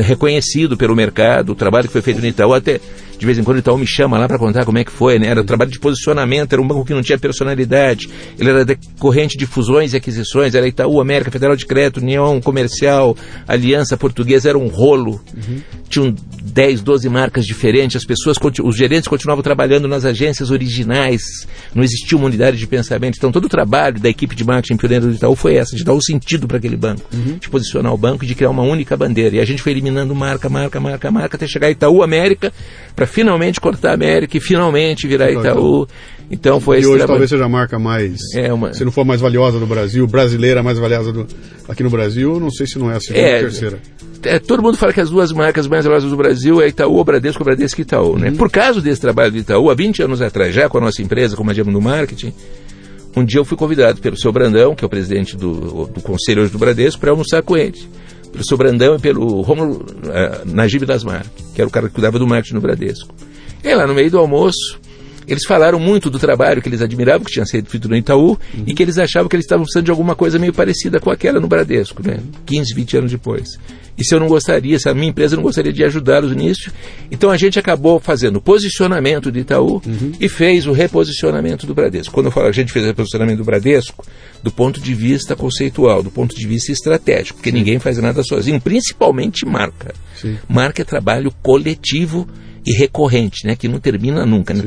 reconhecido pelo mercado, o trabalho que foi feito no Itaú, até de vez em quando o Itaú me chama lá para contar como é que foi, né? Era um trabalho de posicionamento, era um banco que não tinha personalidade, ele era decorrente de fusões e aquisições, era Itaú, América Federal de Crédito, União Comercial, Aliança Portuguesa, era um rolo. Uhum. Tinham 10, 12 marcas diferentes, as pessoas, os gerentes continuavam trabalhando nas agências originais, não existia uma unidade de pensamento. Então todo o trabalho da equipe de marketing pioneiro do Itaú foi essa, de dar o um sentido para aquele banco, uhum. de posicionar o banco e de criar uma única bandeira. E a gente foi eliminando marca, marca, marca, marca, até chegar a Itaú América, para finalmente cortar a América e finalmente virar Itaú. Então foi E hoje trabalho. talvez seja a marca mais. É uma... Se não for mais valiosa do Brasil, brasileira mais valiosa do, aqui no Brasil, não sei se não é a segunda é, ou a terceira. É, todo mundo fala que as duas marcas mais valiosas do Brasil é Itaú, o Bradesco, Bradesco e Itaú. Né? Uhum. Por causa desse trabalho do Itaú, há 20 anos atrás, já com a nossa empresa, como a Diamo do Marketing, um dia eu fui convidado pelo seu Brandão, que é o presidente do, do conselho hoje do Bradesco, para almoçar com ele pelo seu Brandão e pelo Romulo uh, Najib Dasmar, que era o cara que cuidava do marketing no Bradesco. E lá no meio do almoço, eles falaram muito do trabalho que eles admiravam, que tinha sido feito no Itaú, uhum. e que eles achavam que eles estavam precisando de alguma coisa meio parecida com aquela no Bradesco, né? 15, 20 anos depois. E se eu não gostaria, se a minha empresa não gostaria de ajudá-los nisso, então a gente acabou fazendo o posicionamento do Itaú uhum. e fez o reposicionamento do Bradesco. Quando eu falo a gente fez o reposicionamento do Bradesco, do ponto de vista conceitual, do ponto de vista estratégico, porque Sim. ninguém faz nada sozinho, principalmente marca. Sim. Marca é trabalho coletivo e recorrente, né, que não termina nunca. Né?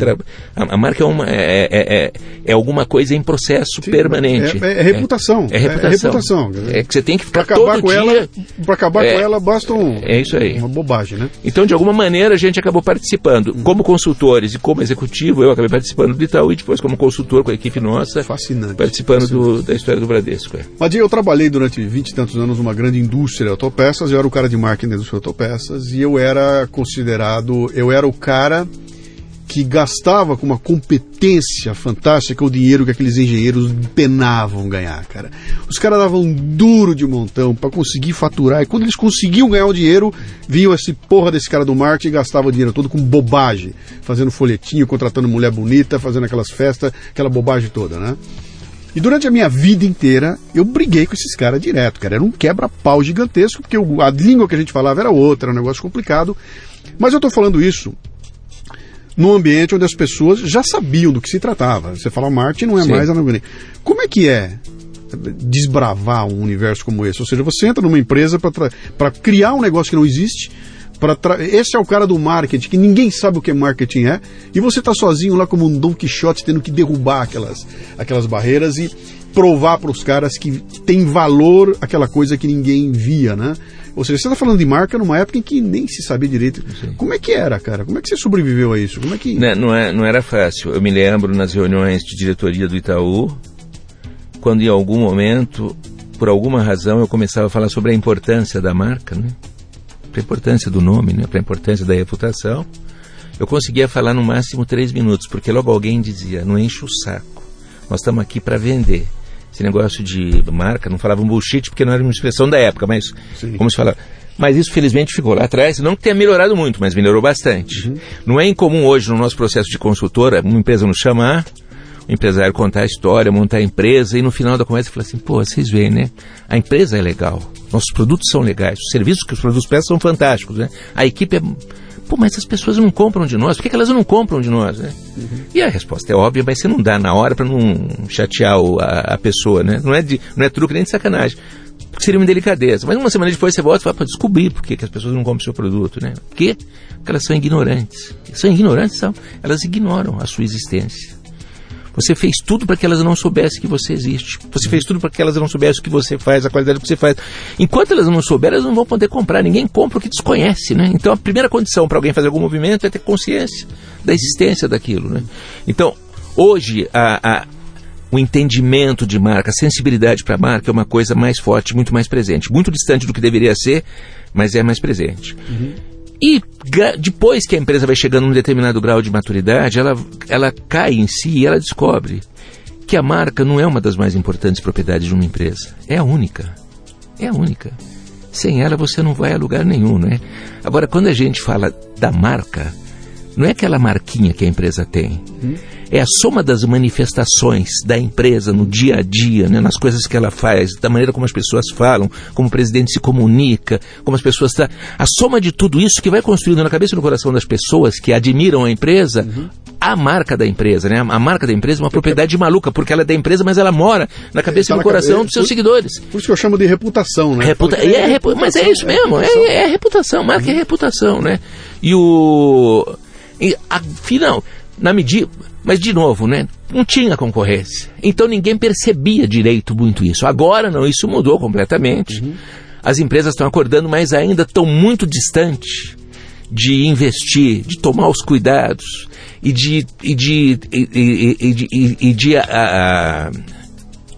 A, a, marca é, uma, é, é, é, é alguma coisa em processo Sim, permanente. É, é, é reputação. É, reputação. reputação. É que você tem que ficar acabar com dia, ela. Para acabar com ela basta um, é isso aí. uma bobagem, né? Então, de alguma maneira, a gente acabou participando. Hum. Como consultores e como executivo, eu acabei participando do Itaú e depois como consultor com a equipe nossa. Fascinante. Participando Fascinante. Do, da história do Bradesco. É. Mas eu trabalhei durante 20 e tantos anos numa grande indústria de autopeças, eu era o cara de marketing da indústria de autopeças e eu era considerado, eu era o cara que gastava com uma competência fantástica o dinheiro que aqueles engenheiros penavam ganhar, cara. Os caras davam duro de montão para conseguir faturar, e quando eles conseguiam ganhar o dinheiro, vinham esse porra desse cara do marketing e gastavam o dinheiro todo com bobagem, fazendo folhetinho, contratando mulher bonita, fazendo aquelas festas, aquela bobagem toda, né? E durante a minha vida inteira, eu briguei com esses caras direto, cara. Era um quebra-pau gigantesco, porque a língua que a gente falava era outra, era um negócio complicado. Mas eu tô falando isso num ambiente onde as pessoas já sabiam do que se tratava. Você fala marketing não é Sim. mais anagônico. Como é que é desbravar um universo como esse? Ou seja, você entra numa empresa para criar um negócio que não existe, para esse é o cara do marketing, que ninguém sabe o que marketing é, e você está sozinho lá como um Don Quixote tendo que derrubar aquelas, aquelas barreiras e provar para os caras que tem valor aquela coisa que ninguém via, né? Ou seja, você está falando de marca numa época em que nem se sabia direito. Sim. Como é que era, cara? Como é que você sobreviveu a isso? Como é que... Não, não, é, não era fácil. Eu me lembro nas reuniões de diretoria do Itaú, quando em algum momento, por alguma razão, eu começava a falar sobre a importância da marca, né? Para a importância do nome, né? Para a importância da reputação. Eu conseguia falar no máximo três minutos, porque logo alguém dizia: não enche o saco. Nós estamos aqui para vender esse negócio de marca, não falava um bullshit porque não era uma expressão da época, mas Sim. como se fala. Mas isso felizmente ficou lá atrás, não que tenha melhorado muito, mas melhorou bastante. Uhum. Não é incomum hoje no nosso processo de consultora, uma empresa nos chamar, o empresário contar a história, montar a empresa e no final da conversa falar assim, pô, vocês veem, né? A empresa é legal, nossos produtos são legais, os serviços que os produtos prestam são fantásticos, né? A equipe é Pô, mas as pessoas não compram de nós, por que, que elas não compram de nós, né? Uhum. E a resposta é óbvia, mas você não dá na hora para não chatear o, a, a, pessoa, né? Não é, de, não é truque nem de sacanagem. Porque seria uma delicadeza. Mas uma semana depois você volta e fala para descobrir por que, que as pessoas não compram seu produto, né? Por quê? Porque elas são ignorantes. São ignorantes, são. Elas ignoram a sua existência. Você fez tudo para que elas não soubessem que você existe. Você fez tudo para que elas não soubessem o que você faz, a qualidade que você faz. Enquanto elas não souberem, elas não vão poder comprar. Ninguém compra o que desconhece, né? Então a primeira condição para alguém fazer algum movimento é ter consciência da existência daquilo, né? Então, hoje, a, a o entendimento de marca, a sensibilidade para a marca é uma coisa mais forte, muito mais presente. Muito distante do que deveria ser, mas é mais presente. Uhum. E depois que a empresa vai chegando a um determinado grau de maturidade, ela, ela cai em si e ela descobre que a marca não é uma das mais importantes propriedades de uma empresa. É a única. É a única. Sem ela você não vai a lugar nenhum, né? Agora, quando a gente fala da marca, não é aquela marquinha que a empresa tem. Hum é a soma das manifestações da empresa no dia a dia, né, nas coisas que ela faz, da maneira como as pessoas falam, como o presidente se comunica, como as pessoas. Tra... A soma de tudo isso que vai construindo na cabeça e no coração das pessoas que admiram a empresa. Uhum. A marca da empresa, né? A marca da empresa é uma propriedade maluca, porque ela é da empresa, mas ela mora na cabeça tá e no coração cabeça. dos seus por, seguidores. Por isso que eu chamo de reputação, né? Reputa... É, é repu... Mas é isso mesmo, é, é, reputação, marca é uhum. é reputação, né? E o. E, afinal, na medida. Mas, de novo, né? Não tinha concorrência. Então ninguém percebia direito muito isso. Agora não, isso mudou completamente. Uhum. As empresas estão acordando, mas ainda estão muito distantes de investir, de tomar os cuidados e de, e de, e, e, e, e de a, a,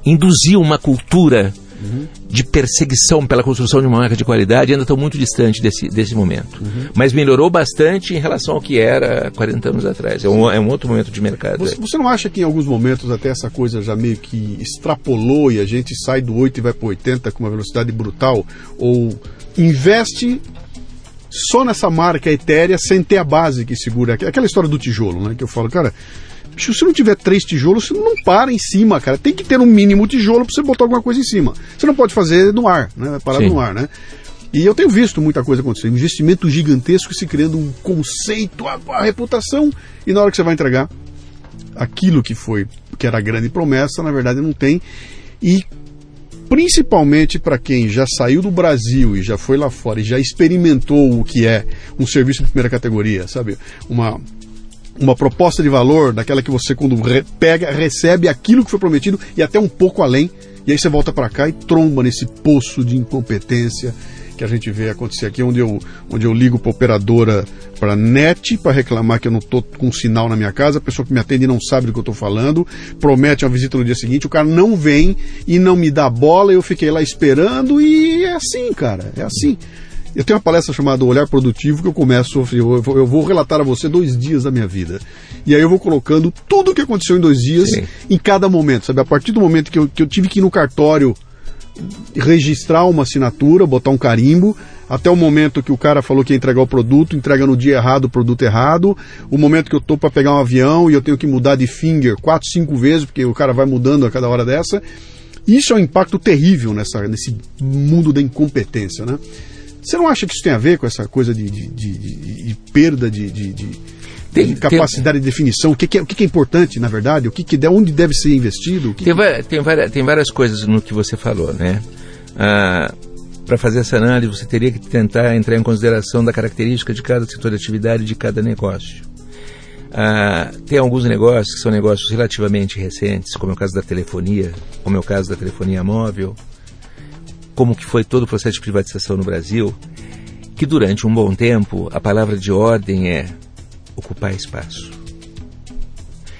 induzir uma cultura uhum. de perseguição pela construção de uma marca de qualidade ainda estão muito distante desse, desse momento. Uhum. Mas melhorou bastante em relação ao que era 40 anos atrás. É um, é um outro momento de mercado. Você, você, não acha que em alguns momentos até essa coisa já meio que extrapolou e a gente sai do 8 e vai para 80 com uma velocidade brutal? Ou investe só nessa marca etérea sem ter a base que segura? Aquela história do tijolo, né? Que eu falo, cara Se você não tiver três tijolos, você não para em cima, cara. Tem que ter um mínimo tijolo para você botar alguma coisa em cima. Você não pode fazer no ar, né? Parar no ar, né? E eu tenho visto muita coisa acontecer. investimento gigantesco se criando um conceito, a, a, reputação, e na hora que você vai entregar aquilo que foi, que era a grande promessa, na verdade não tem. E principalmente para quem já saiu do Brasil e já foi lá fora e já experimentou o que é um serviço de primeira categoria, sabe? Uma, uma proposta de valor daquela que você, quando re pega, recebe aquilo que foi prometido e até um pouco além, e aí você volta para cá e tromba nesse poço de incompetência que a gente vê acontecer aqui, onde eu, onde eu ligo para operadora para net para reclamar que eu não estou com sinal na minha casa, a pessoa que me atende não sabe do que eu estou falando, promete uma visita no dia seguinte, o cara não vem e não me dá bola, eu fiquei lá esperando e é assim, cara, é assim. Eu tenho uma palestra chamada Olhar Produtivo que eu começo, eu vou, eu vou relatar a você dois dias da minha vida. E aí eu vou colocando tudo o que aconteceu em dois dias, Sim. em cada momento, sabe? A partir do momento que eu, que eu tive que ir no cartório registrar uma assinatura, botar um carimbo, até o momento que o cara falou que ia entregar o produto, entrega no dia errado o produto errado, o momento que eu estou para pegar um avião e eu tenho que mudar de finger quatro, cinco vezes, porque o cara vai mudando a cada hora dessa. Isso é um impacto terrível nessa, nesse mundo da incompetência, né? Você não acha que isso tem a ver com essa coisa de, de, de, de perda de, tem, capacidade tem, de definição, o que, que, é, o que, que, é, importante, na verdade, o que, que onde deve ser investido? tem, tem, várias, tem várias coisas no que você falou, né? Ah, Para fazer essa análise, você teria que tentar entrar em consideração da característica de cada setor de atividade de cada negócio. Ah, tem alguns negócios que são negócios relativamente recentes, como é o caso da telefonia, como é o caso da telefonia móvel, como que foi todo o processo de privatização no Brasil, que durante um bom tempo a palavra de ordem é ocupar espaço.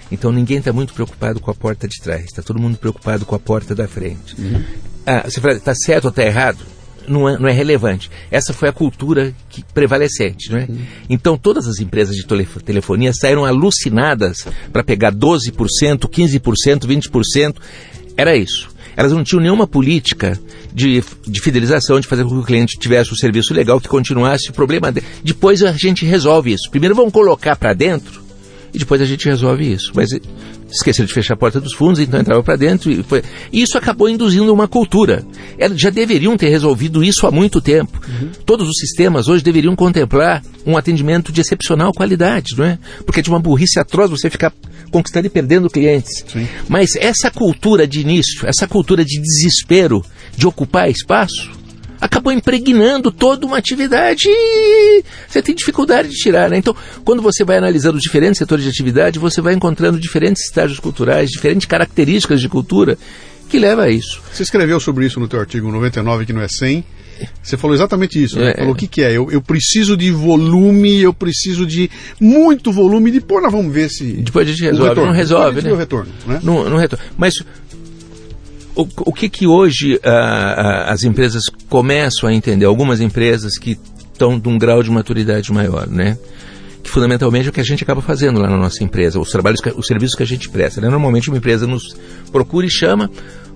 Então ninguém está muito preocupado com a porta de trás, está todo mundo preocupado com a porta da frente. Uhum. Ah, você fala, está certo ou está errado? Não é, não é, relevante. Essa foi a cultura que prevalecente. Não é? Uhum. Então todas as empresas de telefonia saíram alucinadas para pegar 12%, 15%, 20%. Era isso. Elas não tinham nenhuma política de, de fidelização, de fazer com que o cliente tivesse o um serviço legal, que continuasse o problema. De... Depois a gente resolve isso. Primeiro vamos colocar para dentro e depois a gente resolve isso. Mas esqueceram de fechar a porta dos fundos, então entrava para dentro e foi. Isso acabou induzindo uma cultura. Elas já deveriam ter resolvido isso há muito tempo. Uhum. Todos os sistemas hoje deveriam contemplar um atendimento de excepcional qualidade, não é? Porque de uma burrice atroz você ficar conquistando e perdendo clientes. Sim. Mas essa cultura de início, essa cultura de desespero, de ocupar espaço, acabou impregnando toda uma atividade e você tem dificuldade de tirar. Né? Então, quando você vai analisando diferentes setores de atividade, você vai encontrando diferentes estágios culturais, diferentes características de cultura que leva a isso. Você escreveu sobre isso no teu artigo 99, que não é 100. Você falou exatamente isso. Né? É, falou o que, que é. Eu, eu preciso de volume, eu preciso de muito volume. Depois nós vamos ver se. Depois a gente resolve. Não resolve, né? O retorno, né? Não, não retorno. Mas o, o que que hoje uh, as empresas começam a entender? Algumas empresas que estão de um grau de maturidade maior, né? Que fundamentalmente é o que a gente acaba fazendo lá na nossa empresa, os trabalhos, os serviços que a gente presta. Né? Normalmente uma empresa nos procura e chama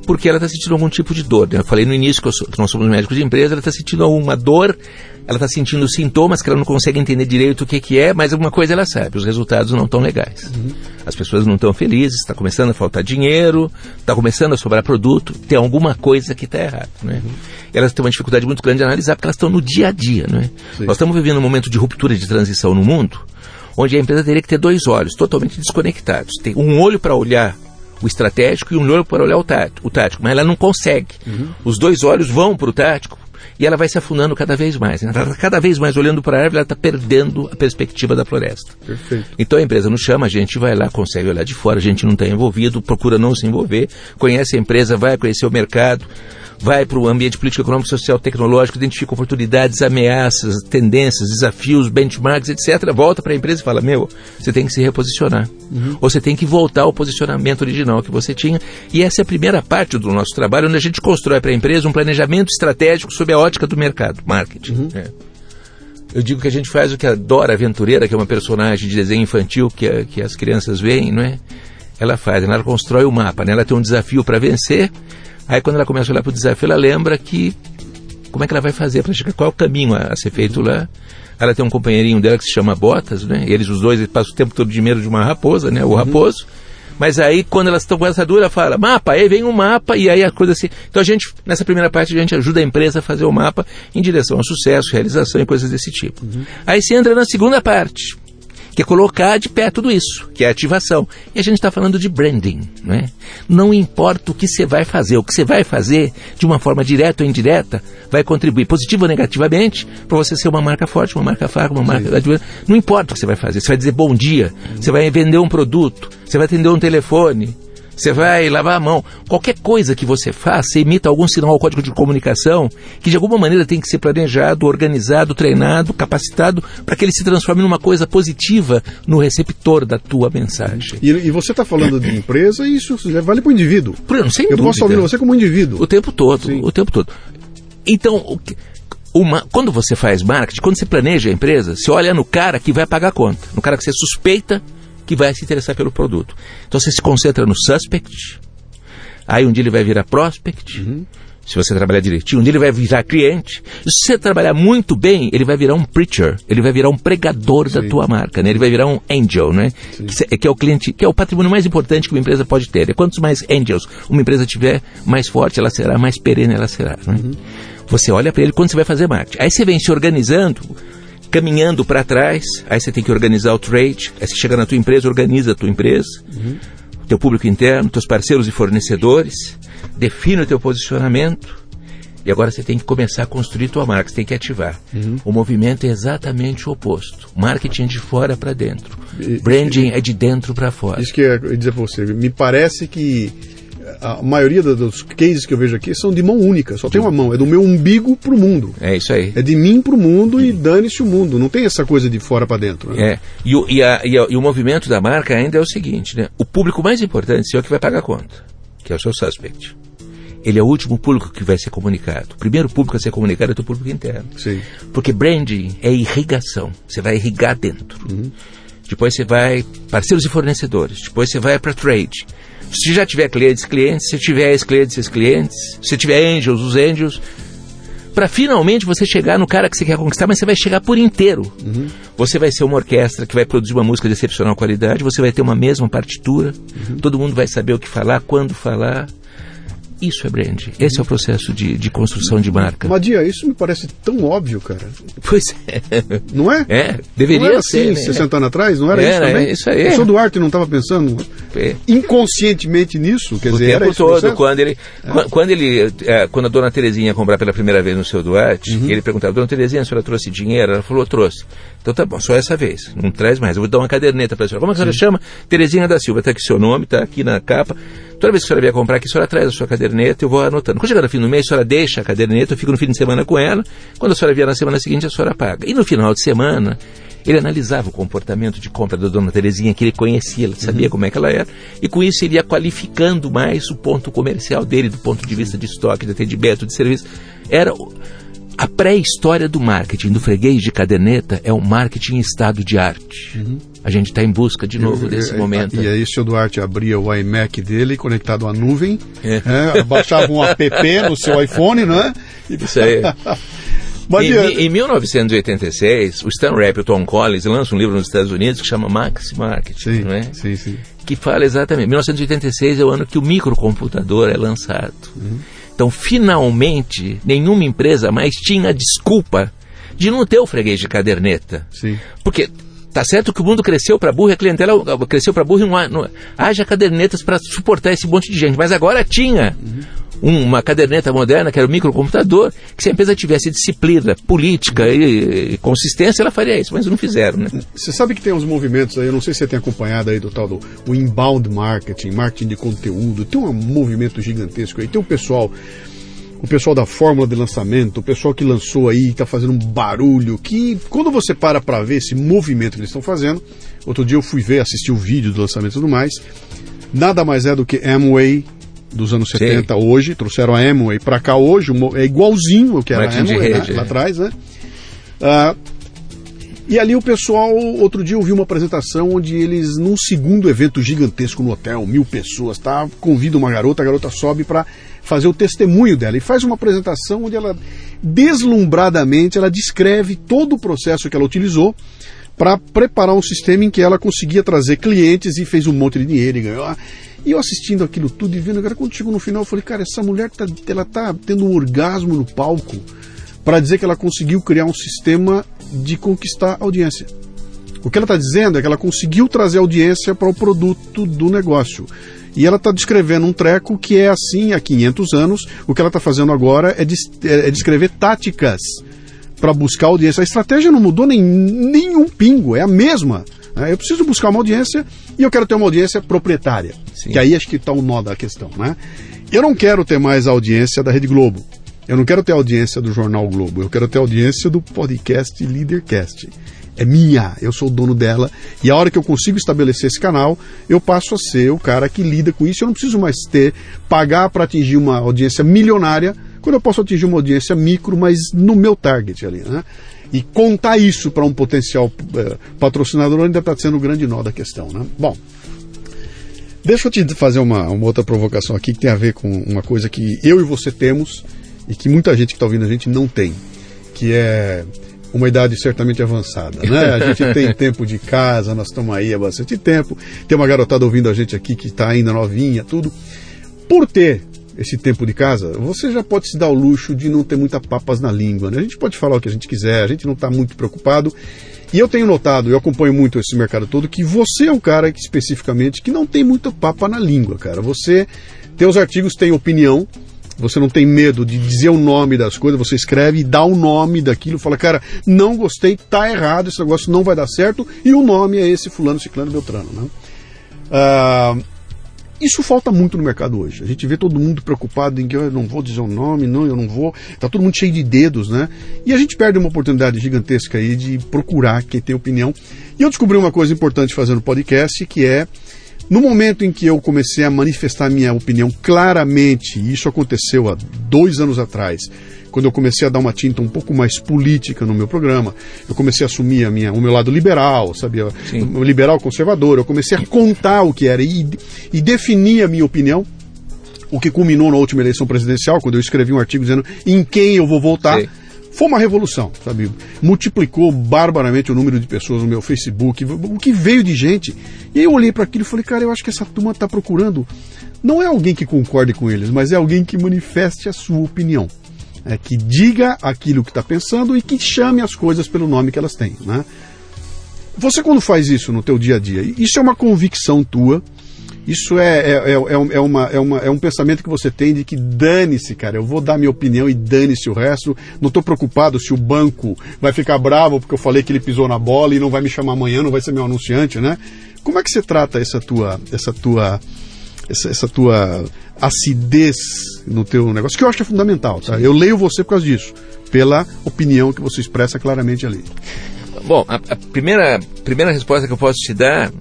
porque ela está sentindo algum tipo de dor. Eu falei no início que, sou, que nós somos médicos de empresa, ela está sentindo alguma dor, ela está sentindo sintomas que ela não consegue entender direito o que, que é, mas alguma coisa ela sabe, os resultados não estão legais. Uhum. As pessoas não estão felizes, está começando a faltar dinheiro, está começando a sobrar produto, tem alguma coisa que está errada. Né? Uhum. Elas têm uma dificuldade muito grande de analisar, porque elas estão no dia a dia. Né? Nós estamos vivendo um momento de ruptura de transição no mundo, onde a empresa teria que ter dois olhos totalmente desconectados. Tem um olho para olhar o estratégico e um olho para olhar o tático, o tático mas ela não consegue. Uhum. Os dois olhos vão para o tático e ela vai se afundando cada vez mais. Ela está cada vez mais olhando para a árvore, ela está perdendo a perspectiva da floresta. Perfeito. Então a empresa nos chama, a gente vai lá, consegue olhar de fora, a gente não está envolvido, procura não se envolver, conhece a empresa, vai conhecer o mercado, vai para o ambiente político, econômico, social, tecnológico, identifica oportunidades, ameaças, tendências, desafios, benchmarks, etc. Volta para a empresa e fala: Meu, você tem que se reposicionar. Uhum. Ou você tem que voltar ao posicionamento original que você tinha. E essa é a primeira parte do nosso trabalho, onde a gente constrói para a empresa um planejamento estratégico sob a ótica do mercado, marketing. Uhum. É. Eu digo que a gente faz o que a Dora Aventureira, que é uma personagem de desenho infantil que, que as crianças veem, não é? Ela faz, ela constrói o mapa, né? ela tem um desafio para vencer Aí quando ela começa a olhar para o desafio, ela lembra que Como é que ela vai fazer para chegar? Qual é o caminho a, ser feito lá? Ela tem um companheirinho dela que se chama Botas, né? E eles os dois eles passam o tempo todo de medo de uma raposa, né? O raposo. Mas aí, quando elas estão com essa dúvida, ela fala, mapa, aí vem um mapa, e aí a coisa assim. Então a gente, nessa primeira parte, a gente ajuda a empresa a fazer o mapa em direção ao sucesso, realização e coisas desse tipo. Uhum. Aí você entra na segunda parte que é colocar de pé tudo isso, que é ativação. E a gente está falando de branding, não é? Não importa o que você vai fazer, o que você vai fazer, de uma forma direta ou indireta, vai contribuir positivo ou negativamente para você ser uma marca forte, uma marca fraca, uma marca... Não importa o que você vai fazer, você vai dizer bom dia, você vai vender um produto, você vai atender um telefone, você vai lavar a mão. Qualquer coisa que você faça, imita algum sinal ou código de comunicação que de alguma maneira tem que ser planejado, organizado, treinado, capacitado para que ele se transforme numa coisa positiva no receptor da tua mensagem. E, e você está falando de empresa e isso vale para o indivíduo. Bruno, sem Eu dúvida. posso ouvir você como indivíduo. O tempo todo, Sim. o tempo todo. Então, uma, quando você faz marketing, quando você planeja a empresa, você olha no cara que vai pagar a conta, no cara que você suspeita que vai se interessar pelo produto. Então você se concentra no suspect, aí um dia ele vai virar prospect, uhum. se você trabalhar direitinho, um dia ele vai virar cliente. Se você trabalhar muito bem, ele vai virar um preacher, ele vai virar um pregador Sim. da tua marca, né? ele vai virar um angel, né? Que, que, é o cliente, que é o patrimônio mais importante que uma empresa pode ter. E quantos mais angels uma empresa tiver, mais forte ela será, mais perene ela será. Né? Uhum. Você olha para ele quando você vai fazer marketing. Aí você vem se organizando caminhando para trás, aí você tem que organizar o trade, aí você chega na tua empresa, organiza a tua empresa, uhum. teu público interno, teus parceiros e fornecedores, define o teu posicionamento, e agora você tem que começar a construir tua marca, você tem que ativar. Uhum. O movimento é exatamente o oposto. Marketing é de fora para dentro. Branding é de dentro para fora. Isso que eu ia dizer para você. Me parece que a maioria dos cases que eu vejo aqui são de mão única, só tem uma mão, é do meu umbigo pro mundo. É isso aí. É de mim pro mundo e dane-se o mundo, não tem essa coisa de fora para dentro. Né? É, e o, e, a, e, a, e o movimento da marca ainda é o seguinte, né? O público mais importante é o que vai pagar a conta, que é o seu suspect. Ele é o último público que vai ser comunicado. O primeiro público a ser comunicado é o teu público interno. Sim. Porque branding é irrigação. Você vai irrigar dentro. Uhum. Depois você vai parceiros e fornecedores. Depois você vai para trade. Se já tiver clientes, clientes, se tiver ex-clientes, ex-clientes, se tiver angels, os angels, para finalmente você chegar no cara que você quer conquistar, mas você vai chegar por inteiro. Uhum. Você vai ser uma orquestra que vai produzir uma música de excepcional qualidade, você vai ter uma mesma partitura, uhum. todo mundo vai saber o que falar, quando falar, isso é brand. Esse é o processo de, de construção de marca. Madia, isso me parece tão óbvio, cara. Pois é. Não é? É, deveria não era ser. Assim, né? 60 anos atrás, não era, era isso também? É isso aí. O senhor Duarte não estava pensando é. inconscientemente nisso? Quer o dizer, tempo era todo, quando ele, é. quando ele, é, quando a dona Terezinha ia comprar pela primeira vez no seu Duarte, uhum. ele perguntava, dona Terezinha, a senhora trouxe dinheiro? Ela falou, trouxe. Então tá bom, só essa vez, não traz mais. Eu vou dar uma caderneta para a senhora. Como é que a senhora chama? Terezinha da Silva, está aqui seu nome, está aqui na capa. Toda vez que a senhora vier comprar aqui, a senhora traz a sua caderneta, eu vou anotando. Quando chegar no fim do mês, a senhora deixa a caderneta, eu fico no fim de semana com ela. Quando a senhora vier na semana seguinte, a senhora paga. E no final de semana, ele analisava o comportamento de compra da dona Terezinha, que ele conhecia, ele sabia uhum. como é que ela era, e com isso ele ia qualificando mais o ponto comercial dele, do ponto de vista de estoque, de atendimento, de serviço. Era a pré-história do marketing do freguês de caderneta é um marketing em estado de arte. Uhum. A gente está em busca de novo desse momento. E aí o seu Duarte abria o iMac dele conectado à nuvem, é. É, baixava um app no seu iPhone, não é? Isso aí. em, em, 1986, o Stan Rapp e o Tom Collins lançam um livro nos Estados Unidos que chama Max Marketing, sim, é? Sim, sim. Que fala exatamente. 1986 é o ano que o microcomputador é lançado. Uhum. Então, finalmente, nenhuma empresa mais tinha desculpa de não ter o freguês de caderneta. Sim. Porque Tá certo que o mundo cresceu para burro e a clientela cresceu para burro e não, não haja cadernetas para suportar esse monte de gente. Mas agora tinha uhum. Uma caderneta moderna, que era o microcomputador, que se a empresa tivesse disciplina, política e, e, consistência, ela faria isso, mas não fizeram. Né? Você sabe que tem uns movimentos aí, eu não sei se você tem acompanhado aí do tal do o inbound marketing, marketing de conteúdo, tem um movimento gigantesco aí, tem um pessoal o pessoal da fórmula de lançamento, o pessoal que lançou aí, está fazendo um barulho, que quando você para para ver esse movimento que eles estão fazendo, outro dia eu fui ver, assistir o vídeo do lançamento e tudo mais, nada mais é do que Amway dos anos 70 Sim. hoje, trouxeram a Amway para cá hoje, é igualzinho ao que era a Amway né, lá é. atrás, né? Ah, e ali o pessoal, outro dia eu vi uma apresentação onde eles, num segundo evento gigantesco no hotel, mil pessoas, tá? Convida uma garota, a garota sobe para fazer o testemunho dela e faz uma apresentação onde ela deslumbradamente, ela descreve todo o processo que ela utilizou para preparar um sistema em que ela conseguia trazer clientes e fez um monte de dinheiro e ganhou. E eu assistindo aquilo tudo e vendo, agora quando chegou no final, eu falei, cara, essa mulher tá, ela tá tendo um orgasmo no palco para dizer que ela conseguiu criar um sistema de conquistar audiência. O que ela está dizendo é que ela conseguiu trazer audiência para o produto do negócio. E ela está descrevendo um treco que é assim há 500 anos. O que ela está fazendo agora é, é, é descrever táticas para buscar audiência. A estratégia não mudou nem, nenhum pingo, é a mesma. Né? Eu preciso buscar uma audiência e eu quero ter uma audiência proprietária. Sim. Que aí acho que está o nó da questão. Né? Eu não quero ter mais a audiência da Rede Globo. Eu não quero ter a audiência do Jornal Globo. Eu quero ter a audiência do podcast Leadercast é minha, eu sou o dono dela, e a hora que eu consigo estabelecer esse canal, eu passo a ser o cara que lida com isso. Eu não preciso mais ter, pagar para atingir uma audiência milionária, quando eu posso atingir uma audiência micro, mas no meu target ali, né? E contar isso para um potencial uh, patrocinador ainda está sendo o grande nó da questão, né? Bom, deixa eu te fazer uma, uma outra provocação aqui que tem a ver com uma coisa que eu e você temos e que muita gente que está ouvindo a gente não tem, que é uma idade certamente avançada, né? A gente tem tempo de casa, nós estamos aí há bastante tempo. Tem uma garotada ouvindo a gente aqui que está ainda novinha, tudo. Por ter esse tempo de casa, você já pode se dar o luxo de não ter muita papas na língua, né? A gente pode falar o que a gente quiser, a gente não está muito preocupado. E eu tenho notado, eu acompanho muito esse mercado todo, que você é um cara que, especificamente que não tem muita papa na língua, cara. Você, teus artigos têm opinião, você não tem medo de dizer o nome das coisas, você escreve e dá o nome daquilo, fala, cara, não gostei, tá errado, esse negócio não vai dar certo, e o nome é esse fulano, ciclano, beltrano, né? Uh, isso falta muito no mercado hoje. A gente vê todo mundo preocupado em que eu não vou dizer o nome, não, eu não vou. Tá todo mundo cheio de dedos, né? E a gente perde uma oportunidade gigantesca aí de procurar quem tem opinião. E eu descobri uma coisa importante fazendo podcast, que é no momento em que eu comecei a manifestar minha opinião claramente, e isso aconteceu há dois anos atrás, quando eu comecei a dar uma tinta um pouco mais política no meu programa, eu comecei a assumir a minha, o meu lado liberal, sabia? O liberal conservador, eu comecei a contar o que era e, e definir a minha opinião, o que culminou na última eleição presidencial, quando eu escrevi um artigo dizendo em quem eu vou votar. Sim. Foi uma revolução, sabe? Multiplicou barbaramente o número de pessoas no meu Facebook, o que veio de gente. E aí eu olhei para aquilo e falei, cara, eu acho que essa turma está procurando. Não é alguém que concorde com eles, mas é alguém que manifeste a sua opinião. É, que diga aquilo que está pensando e que chame as coisas pelo nome que elas têm. Né? Você quando faz isso no teu dia a dia, isso é uma convicção tua, isso é, é, é, é, uma, é, uma, é um pensamento que você tem de que dane-se, cara, eu vou dar minha opinião e dane-se o resto. Não estou preocupado se o banco vai ficar bravo porque eu falei que ele pisou na bola e não vai me chamar amanhã, não vai ser meu anunciante, né? Como é que você trata essa tua, essa tua, essa, essa tua acidez no teu negócio? Que eu acho que é fundamental, tá? Eu leio você por causa disso, pela opinião que você expressa claramente ali. Bom, a, a primeira, primeira resposta que eu posso te dar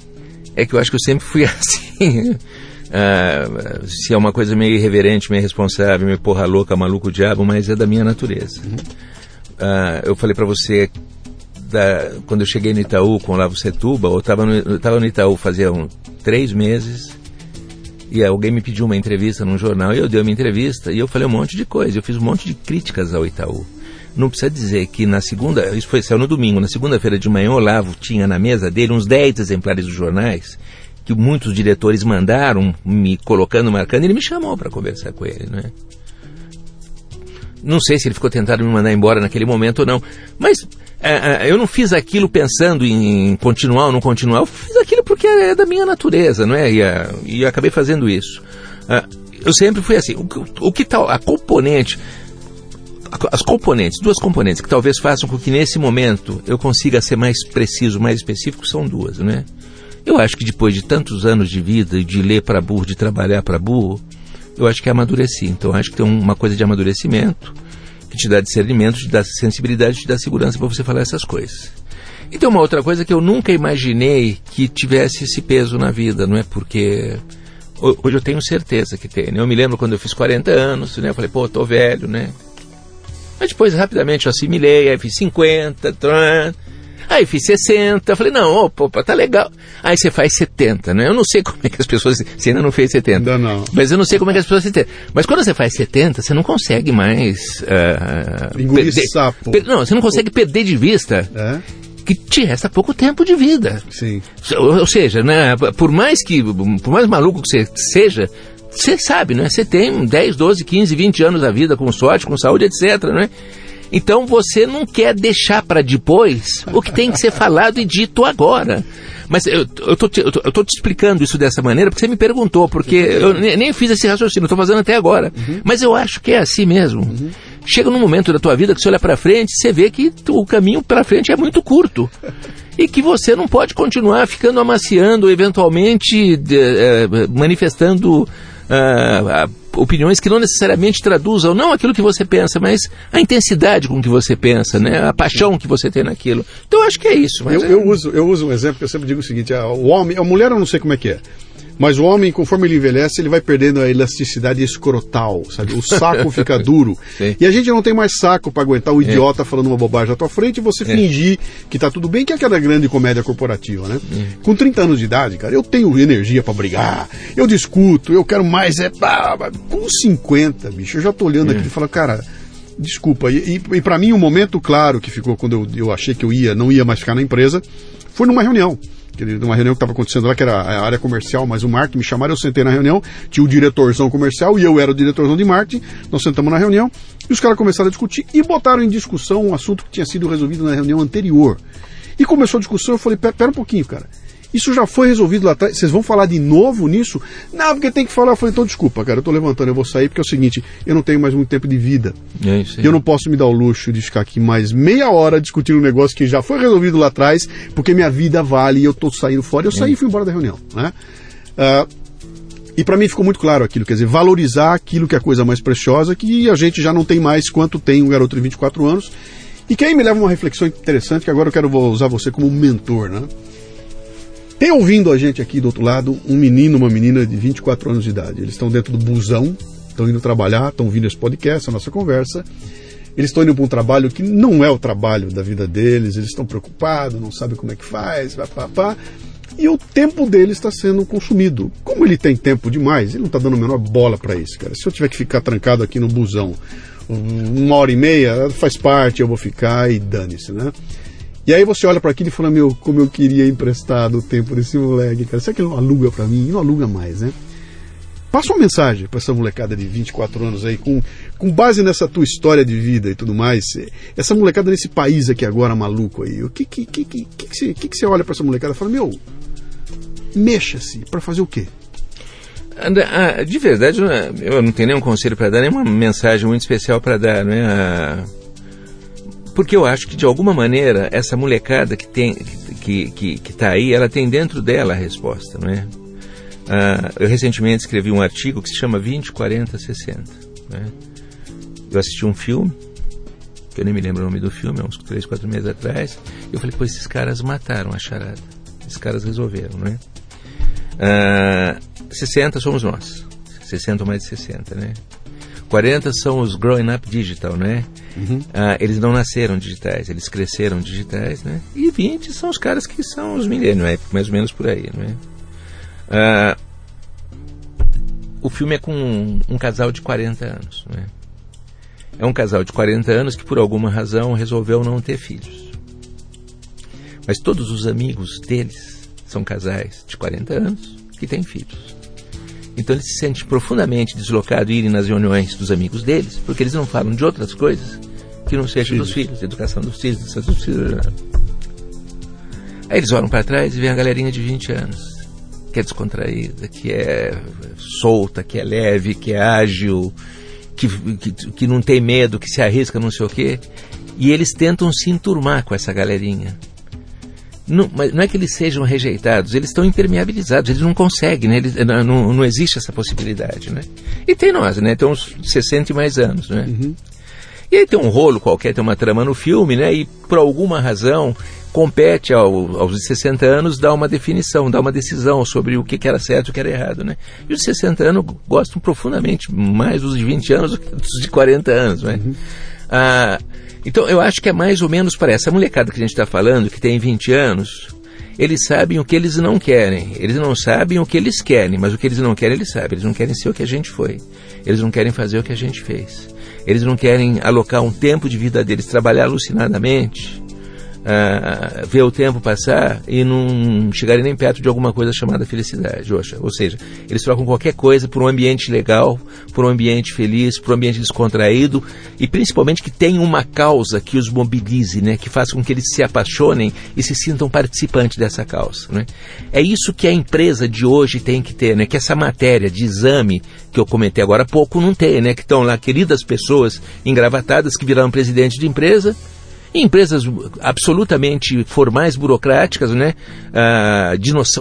é que eu acho que eu sempre fui assim. Ah, se é uma coisa meio irreverente, meio irresponsável, meio porra louca, maluco diabo, mas é da minha natureza. Uhum. Ah, eu falei para você da, quando eu cheguei no Itaú com o Lavo Setuba, eu estava no, tava no Itaú fazia um, três meses e alguém me pediu uma entrevista num jornal e eu dei uma entrevista e eu falei um monte de coisa, eu fiz um monte de críticas ao Itaú. Não precisa dizer que na segunda, isso foi saiu no domingo, na segunda-feira de manhã, o Olavo tinha na mesa dele uns 10 exemplares dos jornais que muitos diretores mandaram, me colocando, marcando, e ele me chamou para conversar com ele, né? Não sei se ele ficou tentando me mandar embora naquele momento ou não, mas é, é, eu não fiz aquilo pensando em continuar ou não continuar, eu fiz aquilo porque é da minha natureza, não é? E, e acabei fazendo isso. É, eu sempre fui assim, o, o que tal, a componente, as componentes, duas componentes que talvez façam com que nesse momento eu consiga ser mais preciso, mais específico, são duas, né? Eu acho que depois de tantos anos de vida, de ler para burro, de trabalhar para burro, eu acho que amadureci. Então acho que tem uma coisa de amadurecimento que te dá discernimento, te dá sensibilidade, te dá segurança para você falar essas coisas. E tem uma outra coisa que eu nunca imaginei que tivesse esse peso na vida, não é? Porque hoje eu tenho certeza que tem. Né? Eu me lembro quando eu fiz 40 anos, né? Eu falei, pô, tô velho, né? Mas depois, rapidamente, eu assimilei, aí fiz 50, tran... Aí fiz 60, falei, não, opa, tá legal. Aí você faz 70, né? Eu não sei como é que as pessoas. Você ainda não fez 70. Ainda não. Mas eu não sei como é que as pessoas 70. Mas quando você faz 70, você não consegue mais. Uh, Engolir sapo. Per, não, você não consegue perder de vista. É? que te resta pouco tempo de vida. Sim. Ou, ou, seja, né, por mais que, por mais maluco que você seja, você sabe, né? Você tem 10, 12, 15, 20 anos da vida com sorte, com saúde, etc, né? Então você não quer deixar para depois o que tem que ser falado e dito agora. Mas eu, eu, tô te, eu, tô, eu tô te explicando isso dessa maneira porque você me perguntou, porque eu nem, nem fiz esse raciocínio, estou fazendo até agora. Uhum. Mas eu acho que é assim mesmo. Uhum. Chega num momento da tua vida que você olha para frente, você vê que o caminho para frente é muito curto. E que você não pode continuar ficando amaciando, eventualmente de, é, manifestando uh, opiniões que não necessariamente traduzam não aquilo que você pensa, mas a intensidade com que você pensa, né? a paixão que você tem naquilo. Então eu acho que é isso. eu, é... eu, uso, eu uso um exemplo que eu sempre digo o seguinte: o homem, a mulher eu não sei como é que é. Mas o homem, conforme ele envelhece, ele vai perdendo a elasticidade escrotal, sabe? O saco fica duro. Sim. E a gente não tem mais saco para aguentar o é. idiota é. falando uma bobagem à tua frente e você é. fingir que tá tudo bem, que é aquela grande comédia corporativa, né? É. Com 30 anos de idade, cara, eu tenho energia para brigar, eu discuto, eu quero mais. É, com 50, bicho, eu já tô olhando é. aqui e falo, cara. Desculpa, e, e, e para mim um momento claro que ficou quando eu, eu achei que eu ia, não ia mais ficar na empresa, foi numa reunião numa reunião que estava acontecendo lá, que era a área comercial, mas o marketing me chamaram, eu sentei na reunião, tinha o diretorzão comercial e eu era o diretorzão de marketing, nós sentamos na reunião e os caras começaram a discutir e botaram em discussão um assunto que tinha sido resolvido na reunião anterior. E começou a discussão, eu falei, pera um pouquinho, cara. Isso já foi resolvido lá atrás. Vocês vão falar de novo nisso? Não, porque tem que falar. Eu falei, então desculpa, cara, eu tô levantando, eu vou sair, porque é o seguinte, eu não tenho mais muito tempo de vida. É isso aí. Eu não posso me dar o luxo de ficar aqui mais meia hora discutindo um negócio que já foi resolvido lá atrás, porque minha vida vale e eu tô saindo fora. Eu saí e fui embora da reunião, né? Uh, e para mim ficou muito claro aquilo, quer dizer, valorizar aquilo que é a coisa mais preciosa, que a gente já não tem mais quanto tem um garoto de 24 anos. E que aí me leva a uma reflexão interessante, que agora eu quero usar você como mentor, né? Tem ouvindo a gente aqui do outro lado um menino, uma menina de 24 anos de idade. Eles estão dentro do busão, estão indo trabalhar, estão ouvindo esse podcast, a nossa conversa. Eles estão indo para um trabalho que não é o trabalho da vida deles, eles estão preocupados, não sabem como é que faz, pá, pá, pá. E o tempo deles está sendo consumido. Como ele tem tempo demais, ele não está dando a menor bola para isso, cara. Se eu tiver que ficar trancado aqui no busão uma hora e meia, faz parte, eu vou ficar e dane-se, né? E aí você olha para aquilo e fala, meu, como eu queria emprestar o tempo desse moleque, cara. Será que ele não aluga para mim? Não aluga mais, né? Passa uma mensagem para essa molecada de 24 anos aí, com, com base nessa tua história de vida e tudo mais. Essa molecada nesse país aqui agora maluco aí. O que que, que, que, que, que, você, que, que você olha para essa molecada e fala, meu, mexa-se para fazer o quê? Ah, de verdade, eu não tenho nenhum conselho para dar, nenhuma mensagem muito especial para dar, né? Porque eu acho que de alguma maneira essa molecada que tem que que que está aí, ela tem dentro dela a resposta, não é? Ah, eu recentemente escrevi um artigo que se chama 20, 40, 60. Né? Eu assisti um filme, que eu nem me lembro o nome do filme, uns 3, 4 meses atrás. E eu falei, pô, esses caras mataram a charada. Esses caras resolveram, não é? Ah, 60 somos nós. 60 ou mais de 60, né? 40 são os growing up digital, né? Uhum. Ah, eles não nasceram digitais, eles cresceram digitais, né? E 20 são os caras que são os milênios, é mais ou menos por aí, né? O filme é com um, um, casal de 40 anos, né? É um casal de 40 anos que por alguma razão resolveu não ter filhos. Mas todos os amigos deles são casais de 40 anos que têm filhos. Então eles se sentem profundamente deslocados e irem nas reuniões dos amigos deles, porque eles não falam de outras coisas que não sejam filhos. dos filhos, educação dos filhos, dos filhos. Aí eles olham para trás e vêem a galerinha de 20 anos, que é descontraída, que é solta, que é leve, que é ágil, que, que, que não tem medo, que se arrisca, não sei o quê. E eles tentam se enturmar com essa galerinha. Não, mas não é que eles sejam rejeitados, eles estão impermeabilizados, eles não conseguem, né? Eles, não, não, existe essa possibilidade, né? E tem nós, né? Tem uns 60 e mais anos, né? Uhum. E aí tem um rolo qualquer, tem uma trama no filme, né? E por alguma razão compete ao, aos 60 anos dar uma definição, dar uma decisão sobre o que, que era certo e o que era errado, né? E os 60 anos gostam profundamente mais dos de 20 anos do que dos de 40 anos, né? Uhum. Ah, então eu acho que é mais ou menos para essa molecada que a gente está falando, que tem 20 anos, eles sabem o que eles não querem. Eles não sabem o que eles querem, mas o que eles não querem, eles sabem. Eles não querem ser o que a gente foi. Eles não querem fazer o que a gente fez. Eles não querem alocar um tempo de vida deles, trabalhar alucinadamente uh, ver o tempo passar e não chegarem nem perto de alguma coisa chamada felicidade. Ou seja, eles trocam qualquer coisa por um ambiente legal, por um ambiente feliz, por um ambiente descontraído e principalmente que tenha uma causa que os mobilize, né? que faça com que eles se apaixonem e se sintam participantes dessa causa. Né? É isso que a empresa de hoje tem que ter, né? que essa matéria de exame que eu comentei agora há pouco não tem, né? que estão lá queridas pessoas engravatadas que viraram presidente de empresa em empresas absolutamente formais, burocráticas, né? Ah,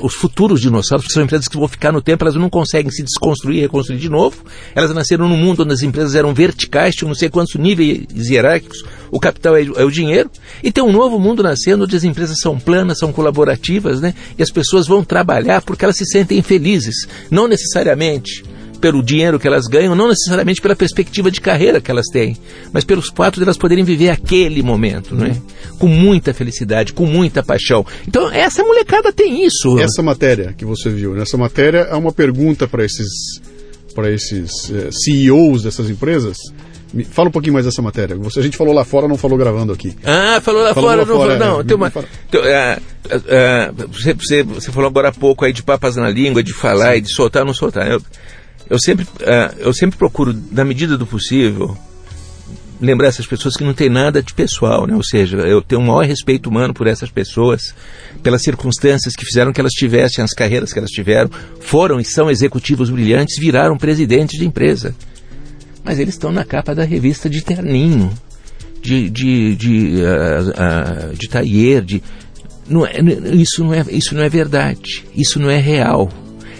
os futuros dinossauros, que são empresas que vão ficar no tempo, elas não conseguem se desconstruir e reconstruir de novo. Elas nasceram num mundo onde as empresas eram verticais, tinham não sei quantos níveis hierárquicos, o capital é, é o dinheiro. E tem um novo mundo nascendo onde as empresas são planas, são colaborativas, né? E as pessoas vão trabalhar porque elas se sentem felizes, não necessariamente pelo dinheiro que elas ganham, não necessariamente pela perspectiva de carreira que elas têm, mas pelos fatos de elas poderem viver aquele momento, não é? Com muita felicidade, com muita paixão. Então, essa molecada tem isso. Essa matéria que você viu, nessa matéria é uma pergunta para esses para esses eh, CEOs dessas empresas. Me, fala um pouquinho mais dessa matéria. Você, a gente falou lá fora, não falou gravando aqui. Ah, falou lá falou fora, lá não, fora, não. É, tem uma, tem, uh, uh, você, você, você, falou agora há pouco aí de papas na língua, de falar Sim. e de soltar não soltar. Eu, eu sempre, uh, eu sempre procuro, na medida do possível, lembrar essas pessoas que não tem nada de pessoal, né? Ou seja, eu tenho um maior respeito humano por essas pessoas, pelas circunstâncias que fizeram que elas tivessem as carreiras que elas tiveram, foram e são executivos brilhantes, viraram presidentes de empresa. Mas eles estão na capa da revista de terninho, de de de, uh, uh, de taier, de não é, isso não é isso não é verdade, isso não é real.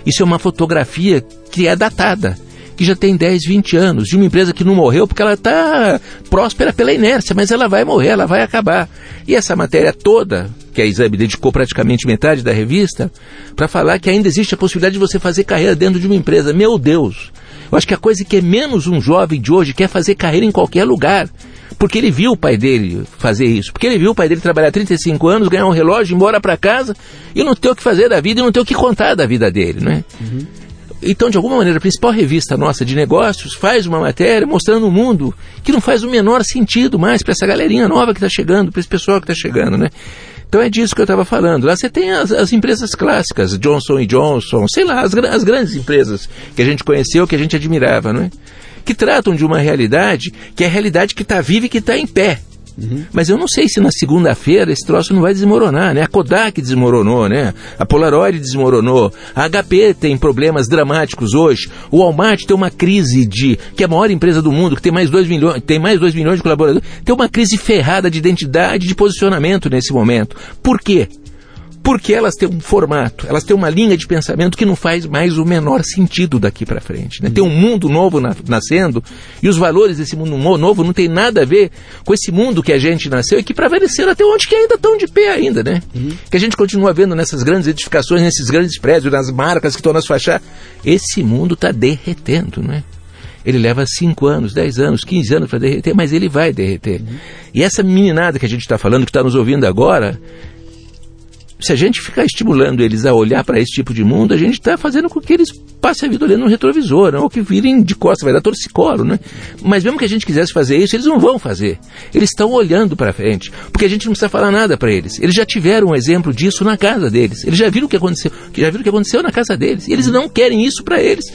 Isso é uma fotografia que é datada, que já tem 10, 20 anos, de uma empresa que não morreu porque ela está próspera pela inércia, mas ela vai morrer, ela vai acabar. E essa matéria toda, que a Exame dedicou praticamente metade da revista, para falar que ainda existe a possibilidade de você fazer carreira dentro de uma empresa. Meu Deus! Eu acho que a coisa que é menos um jovem de hoje quer fazer carreira em qualquer lugar. Porque ele viu o pai dele fazer isso. Porque ele viu o pai dele trabalhar 35 anos, ganhar um relógio, ir embora para casa e não ter o que fazer da vida e não ter o que contar da vida dele, né? Uhum. Então, de alguma maneira, a principal revista nossa de negócios faz uma matéria mostrando um mundo que não faz o menor sentido mais para essa galerinha nova que está chegando, para esse pessoal que está chegando, né? Então é disso que eu estava falando. Lá você tem as, as, empresas clássicas, Johnson Johnson, sei lá, as, as grandes empresas que a gente conheceu, que a gente admirava, não é? Que tratam de uma realidade que é a realidade que está viva e que está em pé. Uhum. Mas eu não sei se na segunda-feira esse troço não vai desmoronar, né? A Kodak desmoronou, né? A Polaroid desmoronou. A HP tem problemas dramáticos hoje. O Walmart tem uma crise de que é a maior empresa do mundo, que tem mais 2 milhões, tem mais 2 milhões de colaboradores, tem uma crise ferrada de identidade, de posicionamento nesse momento. Por quê? Porque elas têm um formato, elas têm uma linha de pensamento que não faz mais o menor sentido daqui para frente. Né? Tem um mundo novo na, nascendo e os valores desse mundo novo não tem nada a ver com esse mundo que a gente nasceu e que prevaleceram até onde que ainda estão de pé ainda, né? Uhum. Que a gente continua vendo nessas grandes edificações, nesses grandes prédios, nas marcas que estão nas fachadas. Esse mundo está derretendo, não é? Ele leva 5 anos, 10 anos, 15 anos para derreter, mas ele vai derreter. Uhum. E essa meninada que a gente está falando, que está nos ouvindo agora, se a gente ficar estimulando eles a olhar para esse tipo de mundo, a gente está fazendo com que eles passem a vida olhando no retrovisor, né? ou que virem de costas, vai dar torcicolo, né? Mas mesmo que a gente quisesse fazer isso, eles não vão fazer. Eles estão olhando para frente, porque a gente não precisa falar nada para eles. Eles já tiveram um exemplo disso na casa deles. Eles já viram o que aconteceu, já viram o que aconteceu na casa deles. E eles não querem isso para eles,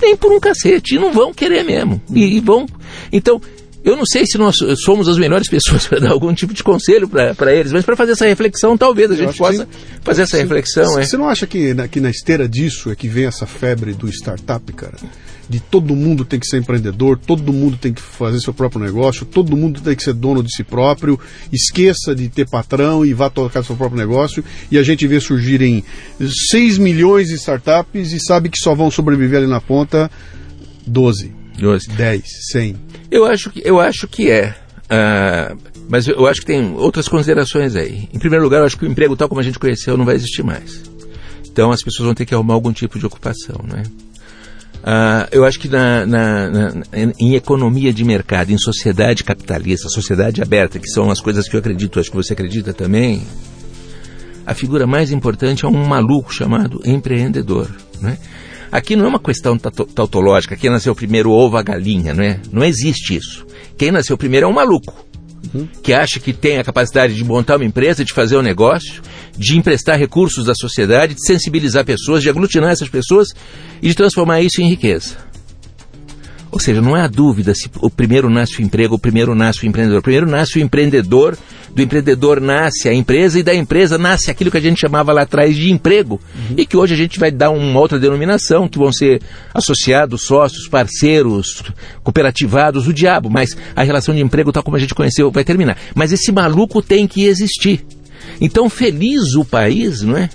nem por um cacete, e não vão querer mesmo. E, e vão. Então, eu não sei se nós somos as melhores pessoas para dar algum tipo de conselho para eles, mas para fazer essa reflexão, talvez a Eu gente possa fazer essa reflexão. Você é. não acha que, na, que na esteira disso é que vem essa febre do startup, cara? De todo mundo tem que ser empreendedor, todo mundo tem que fazer seu próprio negócio, todo mundo tem que ser dono de si próprio, esqueça de ter patrão e vá tocar seu próprio negócio. E a gente vê surgirem 6 milhões de startups e sabe que só vão sobreviver ali na ponta 12, 12. 10, 100. Eu acho que, eu acho que é. Uh, mas eu acho que tem outras considerações aí. Em primeiro lugar, eu acho que o emprego tal como a gente conheceu não vai existir mais. Então as pessoas vão ter que arrumar algum tipo de ocupação, né? Uh, eu acho que na, na, na, em economia de mercado, em sociedade capitalista, sociedade aberta, que são as coisas que eu acredito, acho que você acredita também, a figura mais importante é um maluco chamado empreendedor. Né? Aqui não é uma questão tautológica, quem nasceu primeiro ovo a galinha, não é? Não existe isso. Quem nasceu primeiro é um maluco. Uhum. Que acha que tem a capacidade de montar uma empresa, de fazer um negócio, de emprestar recursos à sociedade, de sensibilizar pessoas, de aglutinar essas pessoas e de transformar isso em riqueza. Ou seja, não há dúvida se o primeiro nasce o emprego, o primeiro nasce o empreendedor. O primeiro nasce o empreendedor, do empreendedor nasce a empresa e da empresa nasce aquilo que a gente chamava lá atrás de emprego uhum. e que hoje a gente vai dar uma outra denominação, que vão ser associados, sócios, parceiros, cooperativados, o diabo. Mas a relação de emprego, tal como a gente conheceu, vai terminar. Mas esse maluco tem que existir. Então, feliz o país, não é?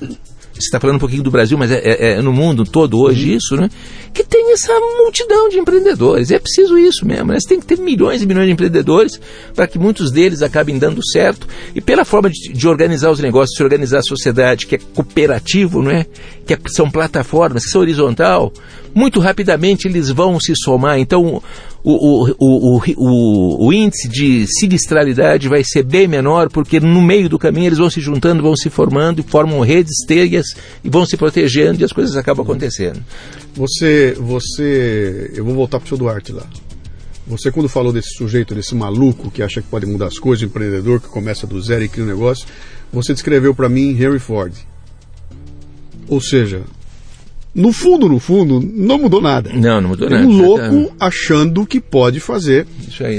Você está falando um pouquinho do Brasil, mas é, é, é no mundo todo hoje uhum. isso, né? Que tem essa multidão de empreendedores. É preciso isso mesmo. Né? Você tem que ter milhões e milhões de empreendedores para que muitos deles acabem dando certo. E pela forma de, de, organizar os negócios, de organizar a sociedade, que é cooperativo, não é? Que é, são plataformas, que são horizontal, muito rapidamente eles vão se somar. Então, o, o, o, o, índice de sinistralidade vai ser bem menor, porque no meio do caminho eles vão se juntando, vão se formando formam redes, teias e vão se protegendo e as coisas acabam acontecendo. Você, você, eu vou voltar para o seu Duarte lá. Você, quando falou desse sujeito, desse maluco que acha que pode mudar as coisas, empreendedor que começa do zero e cria um negócio, você descreveu para mim Henry Ford. Ou seja, no fundo, no fundo, não mudou nada. Não, não mudou nada. Um louco achando que pode fazer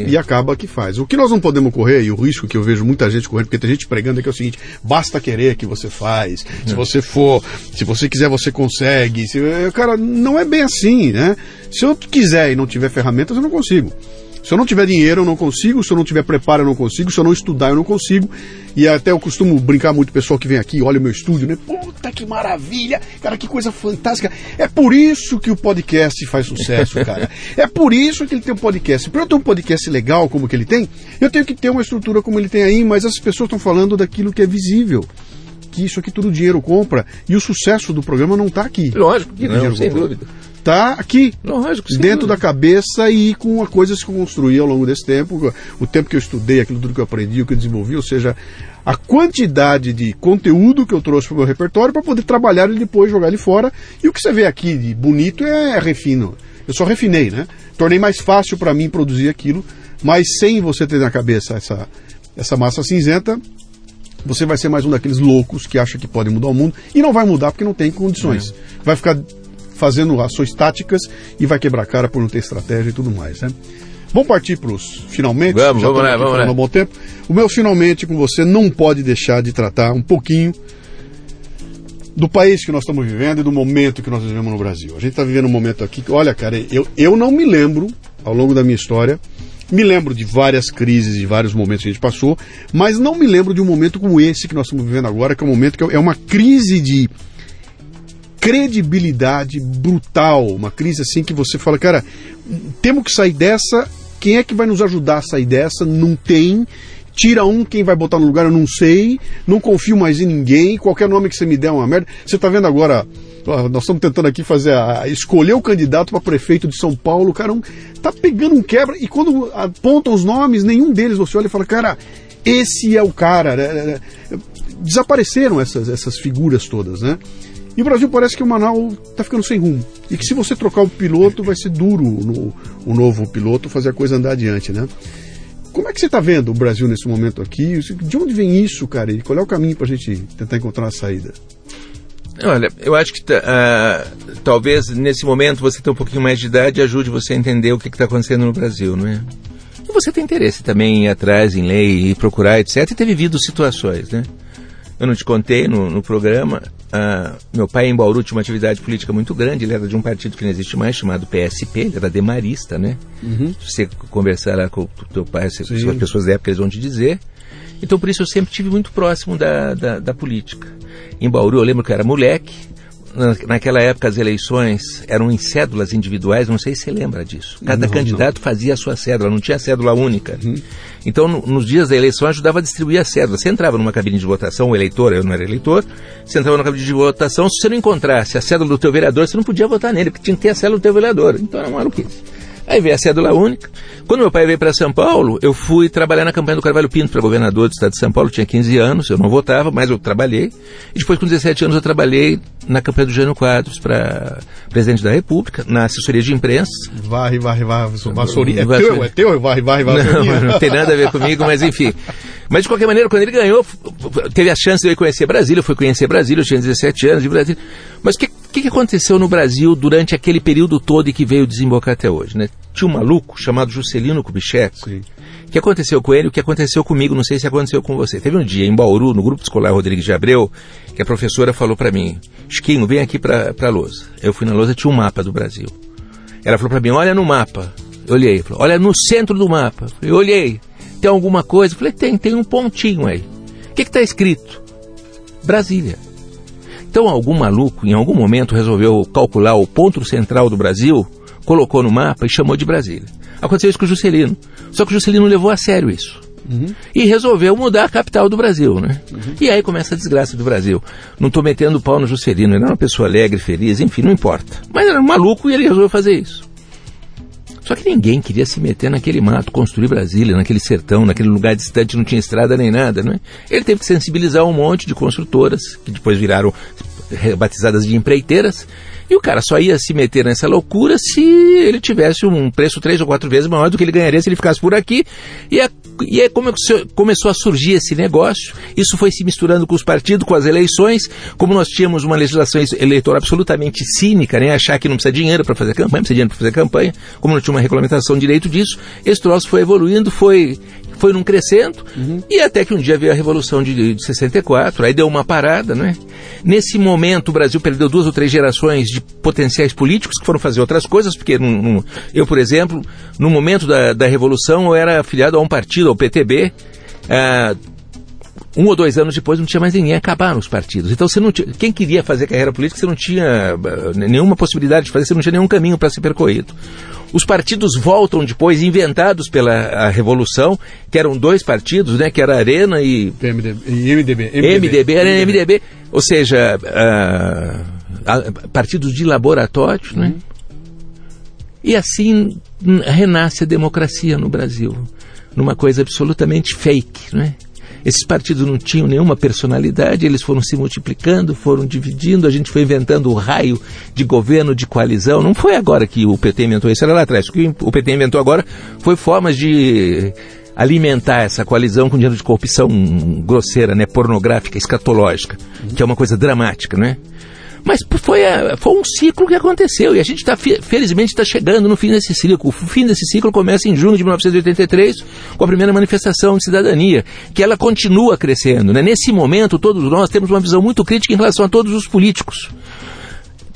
e acaba que faz. O que nós não podemos correr, e o risco que eu vejo muita gente correndo, porque tem gente pregando é que é o seguinte: basta querer que você faz. Se você for, se você quiser, você consegue. Se, cara, não é bem assim, né? Se eu quiser e não tiver ferramentas, eu não consigo. Se eu não tiver dinheiro, eu não consigo. Se eu não tiver preparo, eu não consigo. Se eu não estudar, eu não consigo. E até eu costumo brincar muito, pessoal que vem aqui, olha o meu estúdio, né? Puta que maravilha! Cara, que coisa fantástica. É por isso que o podcast faz sucesso, cara. é por isso que ele tem um podcast. Para eu ter um podcast legal como que ele tem, eu tenho que ter uma estrutura como ele tem aí, mas as pessoas estão falando daquilo que é visível que isso aqui tudo dinheiro compra e o sucesso do programa não está aqui. Lógico que não, sem compra. dúvida está aqui. Dentro da cabeça e com coisas que eu construí ao longo desse tempo, o tempo que eu estudei, aquilo tudo que eu aprendi, o que eu desenvolvi, ou seja, a quantidade de conteúdo que eu trouxe para o meu repertório para poder trabalhar e depois jogar ele fora. E o que você vê aqui de bonito é refino. Eu só refinei, né? Tornei mais fácil para mim produzir aquilo, mas sem você ter na cabeça essa, essa massa cinzenta, você vai ser mais um daqueles loucos que acha que pode mudar o mundo e não vai mudar porque não tem condições. É. Vai ficar fazendo ações táticas e vai quebrar a cara por não ter estratégia e tudo mais, né? Vamos partir para os finalmente? Vamos, vamos lá, vamos lá. Um bom tempo. O meu finalmente com você não pode deixar de tratar um pouquinho do país que nós estamos vivendo e do momento que nós vivemos no Brasil. A gente está vivendo um momento aqui que, olha, cara, eu, eu não me lembro, ao longo da minha história, me lembro de várias crises, de vários momentos que a gente passou, mas não me lembro de um momento como esse que nós estamos vivendo agora, que é um momento que é uma crise de credibilidade brutal, uma crise assim que você fala, cara, temos que sair dessa. Quem é que vai nos ajudar a sair dessa? Não tem. Tira um, quem vai botar no lugar eu não sei. Não confio mais em ninguém. Qualquer nome que você me der é uma merda. Você está vendo agora nós estamos tentando aqui fazer a, escolher o candidato para prefeito de São Paulo, o cara um, tá pegando um quebra e quando apontam os nomes, nenhum deles você olha e fala, cara, esse é o cara. Né? Desapareceram essas, essas figuras todas, né? E o Brasil parece que o Manaus está ficando sem rumo. E que se você trocar o piloto, vai ser duro no, o novo piloto fazer a coisa andar adiante, né? Como é que você está vendo o Brasil nesse momento aqui? De onde vem isso, cara? E qual é o caminho para a gente tentar encontrar uma saída? Olha, eu acho que uh, talvez nesse momento você ter um pouquinho mais de idade ajude você a entender o que está acontecendo no Brasil, não é? E você tem interesse também em ir atrás, em ler e procurar, etc. E ter vivido situações, né? Eu não te contei no, no programa, uh, meu pai em Bauru tinha uma atividade política muito grande, ele era de um partido que não existe mais, chamado PSP, ele era demarista, né? Uhum. Se você conversar lá com o teu pai, se, se as pessoas da época eles vão te dizer. Então por isso eu sempre tive muito próximo da, da, da política. Em Bauru eu lembro que eu era moleque, naquela época as eleições eram em cédulas individuais, não sei se você lembra disso. Cada Não, candidato fazia a sua cédula, não tinha cédula única. Então, no- nos dias da eleição, ajudava a distribuir a cédula. Você entrava numa cabine de votação, o eleitor, eu não era eleitor, você entrava numa cabine de votação, se você não encontrasse a cédula do teu vereador, você não podia votar nele, porque tinha que ter a cédula do teu vereador. Então era uma maluquice. Aí veio a cédula única. Quando meu pai veio para São Paulo, eu fui trabalhar na campanha do Carvalho Pinto para governador do estado de São Paulo. Eu tinha 15 anos, eu não votava, mas eu trabalhei. E depois, com 17 anos, eu trabalhei na campanha do Jânio Quadros para presidente da República, na assessoria de imprensa. Varre, varre, varre, vassourinha. É teu, é teu, varre, varre, Não, vassourinha. não tem nada a ver comigo, mas enfim. Mas de qualquer maneira, quando ele ganhou, teve a chance de eu ir conhecer Brasília, eu fui conhecer Brasília, eu tinha 17 anos de Brasília. Mas o que, que, aconteceu no Brasil durante aquele período todo e que veio desembocar até hoje, né? Tinha um maluco chamado Juscelino Kubitschek. Sim. O que aconteceu com ele, o que aconteceu comigo, não sei se aconteceu com você. Teve um dia em Bauru, no grupo escolar Rodrigues de Abreu, que a professora falou para mim, Chiquinho, vem aqui para a lousa. Eu fui na lousa, tinha um mapa do Brasil. Ela falou para mim, olha no mapa. Eu olhei, falou, olha no centro do mapa. Eu olhei, tem alguma coisa? Eu falei, tem, tem um pontinho aí. O que está escrito? Brasília. Então algum maluco, em algum momento, resolveu calcular o ponto central do Brasil, colocou no mapa e chamou de Brasília. Aconteceu isso com o Juscelino. Só que o Juscelino levou a sério isso. E resolveu mudar a capital do Brasil, né? E aí começa a desgraça do Brasil. Não estou metendo pau no Juscelino, ele era uma pessoa alegre, feliz, enfim, não importa. Mas era um maluco e ele resolveu fazer isso. Só que ninguém queria se meter naquele mato, construir Brasília, naquele sertão, naquele lugar distante, não tinha estrada nem nada, né? Ele teve que sensibilizar um monte de construtoras, que depois viraram batizadas de empreiteiras, e o cara só ia se meter nessa loucura se ele tivesse um preço três ou quatro vezes maior do que ele ganharia se ele ficasse por aqui. E, a, e aí come- começou a surgir esse negócio. Isso foi se misturando com os partidos, com as eleições. Como nós tínhamos uma legislação eleitoral absolutamente cínica, né? achar que não precisa dinheiro para fazer campanha, precisa de dinheiro para fazer campanha. Como não tinha uma regulamentação direito disso, esse troço foi evoluindo, foi foi num crescendo, e até que um dia veio a Revolução de, de 64, aí deu uma parada, né? Nesse momento o Brasil perdeu duas ou três gerações de potenciais políticos que foram fazer outras coisas, porque num- num- eu, por exemplo, no momento da, da Revolução eu era afiliado a um partido, ao PTB, ah, um ou dois anos depois não tinha mais ninguém, acabaram os partidos. Então você não tinha, quem queria fazer carreira política, você não tinha eh, nenhuma possibilidade de fazer, você não tinha nenhum caminho para ser percorrido. Os partidos voltam depois, inventados pela Revolução, que eram dois partidos, né, que era Arena e PMDB, e MDB. MDB, era MDB, ou seja, ah, partidos de laboratório, né? E assim renasce a democracia no Brasil, numa coisa absolutamente fake, né? Esses partidos não tinham nenhuma personalidade, eles foram se multiplicando, foram dividindo, a gente foi inventando o raio de governo, de coalizão. Não foi agora que o PT inventou isso, era lá atrás. O que o PT inventou agora foi formas de alimentar essa coalizão com dinheiro de corrupção grosseira, né, pornográfica, escatológica, que é uma coisa dramática, né? Mas foi, a- foi um ciclo que aconteceu e a gente está, felizmente, está chegando no fim desse ciclo. O fim desse ciclo começa em junho de 1983 com a primeira manifestação de cidadania, que ela continua crescendo. Né? Nesse momento, todos nós temos uma visão muito crítica em relação a todos os políticos.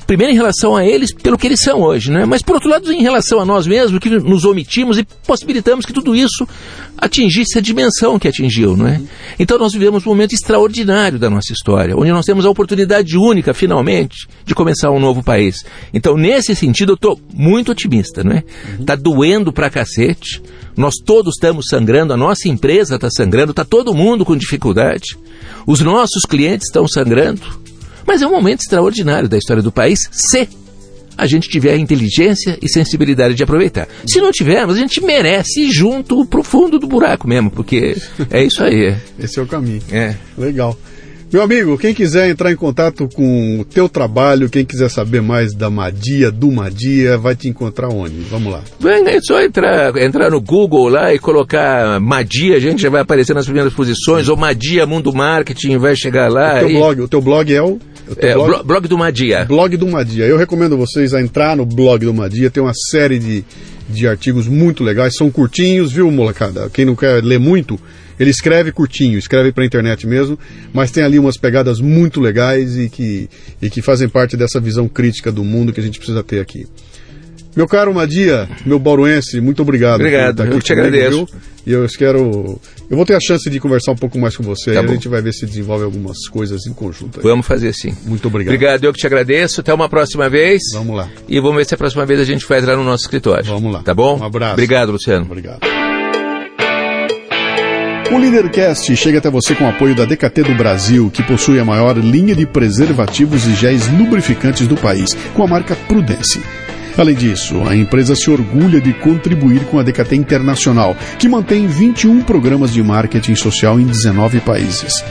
Primeiro em relação a eles, pelo que eles são hoje, né? mas por outro lado em relação a nós mesmos, que nos omitimos e possibilitamos que tudo isso atingisse a dimensão que atingiu. Não é? Então nós vivemos um momento extraordinário da nossa história, onde nós temos a oportunidade única, finalmente, de começar um novo país. Então nesse sentido eu estou muito otimista. Não é? Tá doendo pra cacete, nós todos estamos sangrando, a nossa empresa está sangrando, está todo mundo com dificuldade, os nossos clientes estão sangrando. Mas é um momento extraordinário da história do país se a gente tiver a inteligência e sensibilidade de aproveitar. Se não tivermos, a gente merece ir junto pro fundo do buraco mesmo, porque é isso aí. Esse é o caminho. É. Legal. Meu amigo, quem quiser entrar em contato com o teu trabalho, quem quiser saber mais da Madia, do Madia, vai te encontrar onde? Vamos lá. Venga, é só entrar, entrar no Google lá e colocar Madia, a gente já vai aparecer nas primeiras posições, ou Madia Mundo Marketing vai chegar lá. O teu e- blog, o teu blog é o, É, blog? blo- blog do Madia. Blog do Madia. Eu recomendo vocês a entrar no blog do Madia. Tem uma série de, de artigos muito legais. São curtinhos, viu, molecada? Quem não quer ler muito, ele escreve curtinho, escreve pra internet mesmo. Mas tem ali umas pegadas muito legais e que, e que fazem parte dessa visão crítica do mundo que a gente precisa ter aqui. Meu caro Madia, meu bauruense, muito obrigado. Obrigado, eu te agradeço. viu? E eu quero, Eu vou ter a chance de conversar um pouco mais com você. Tá a gente vai ver se desenvolve algumas coisas em conjunto. aí. Vamos fazer sim. Muito obrigado. Obrigado, eu que te agradeço. Até uma próxima vez. Vamos lá. E vamos ver se a próxima vez a gente faz lá no nosso escritório. Vamos lá. Tá bom? Um abraço. Obrigado, Luciano. Obrigado. O Leadercast chega até você com o apoio da DKT do Brasil, que possui a maior linha de preservativos e géis lubrificantes do país, com a marca Prudence. Além disso, a empresa se orgulha de contribuir com a DKT Internacional, que mantém 21 programas de marketing social em 19 países.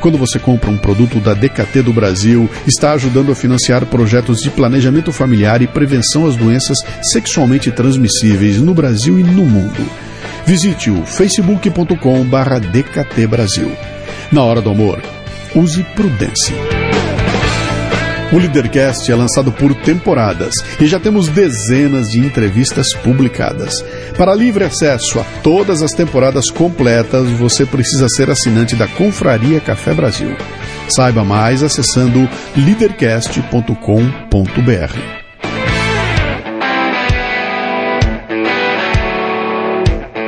Quando você compra um produto da DKT do Brasil, está ajudando a financiar projetos de planejamento familiar e prevenção às doenças sexualmente transmissíveis no Brasil e no mundo. Visite o facebook.com/barra DKT Brasil. Na hora do amor, use prudência. O Leadercast é lançado por temporadas e já temos dezenas de entrevistas publicadas. Para livre acesso a todas as temporadas completas, você precisa ser assinante da Confraria Café Brasil. Saiba mais acessando leadercast.com.br.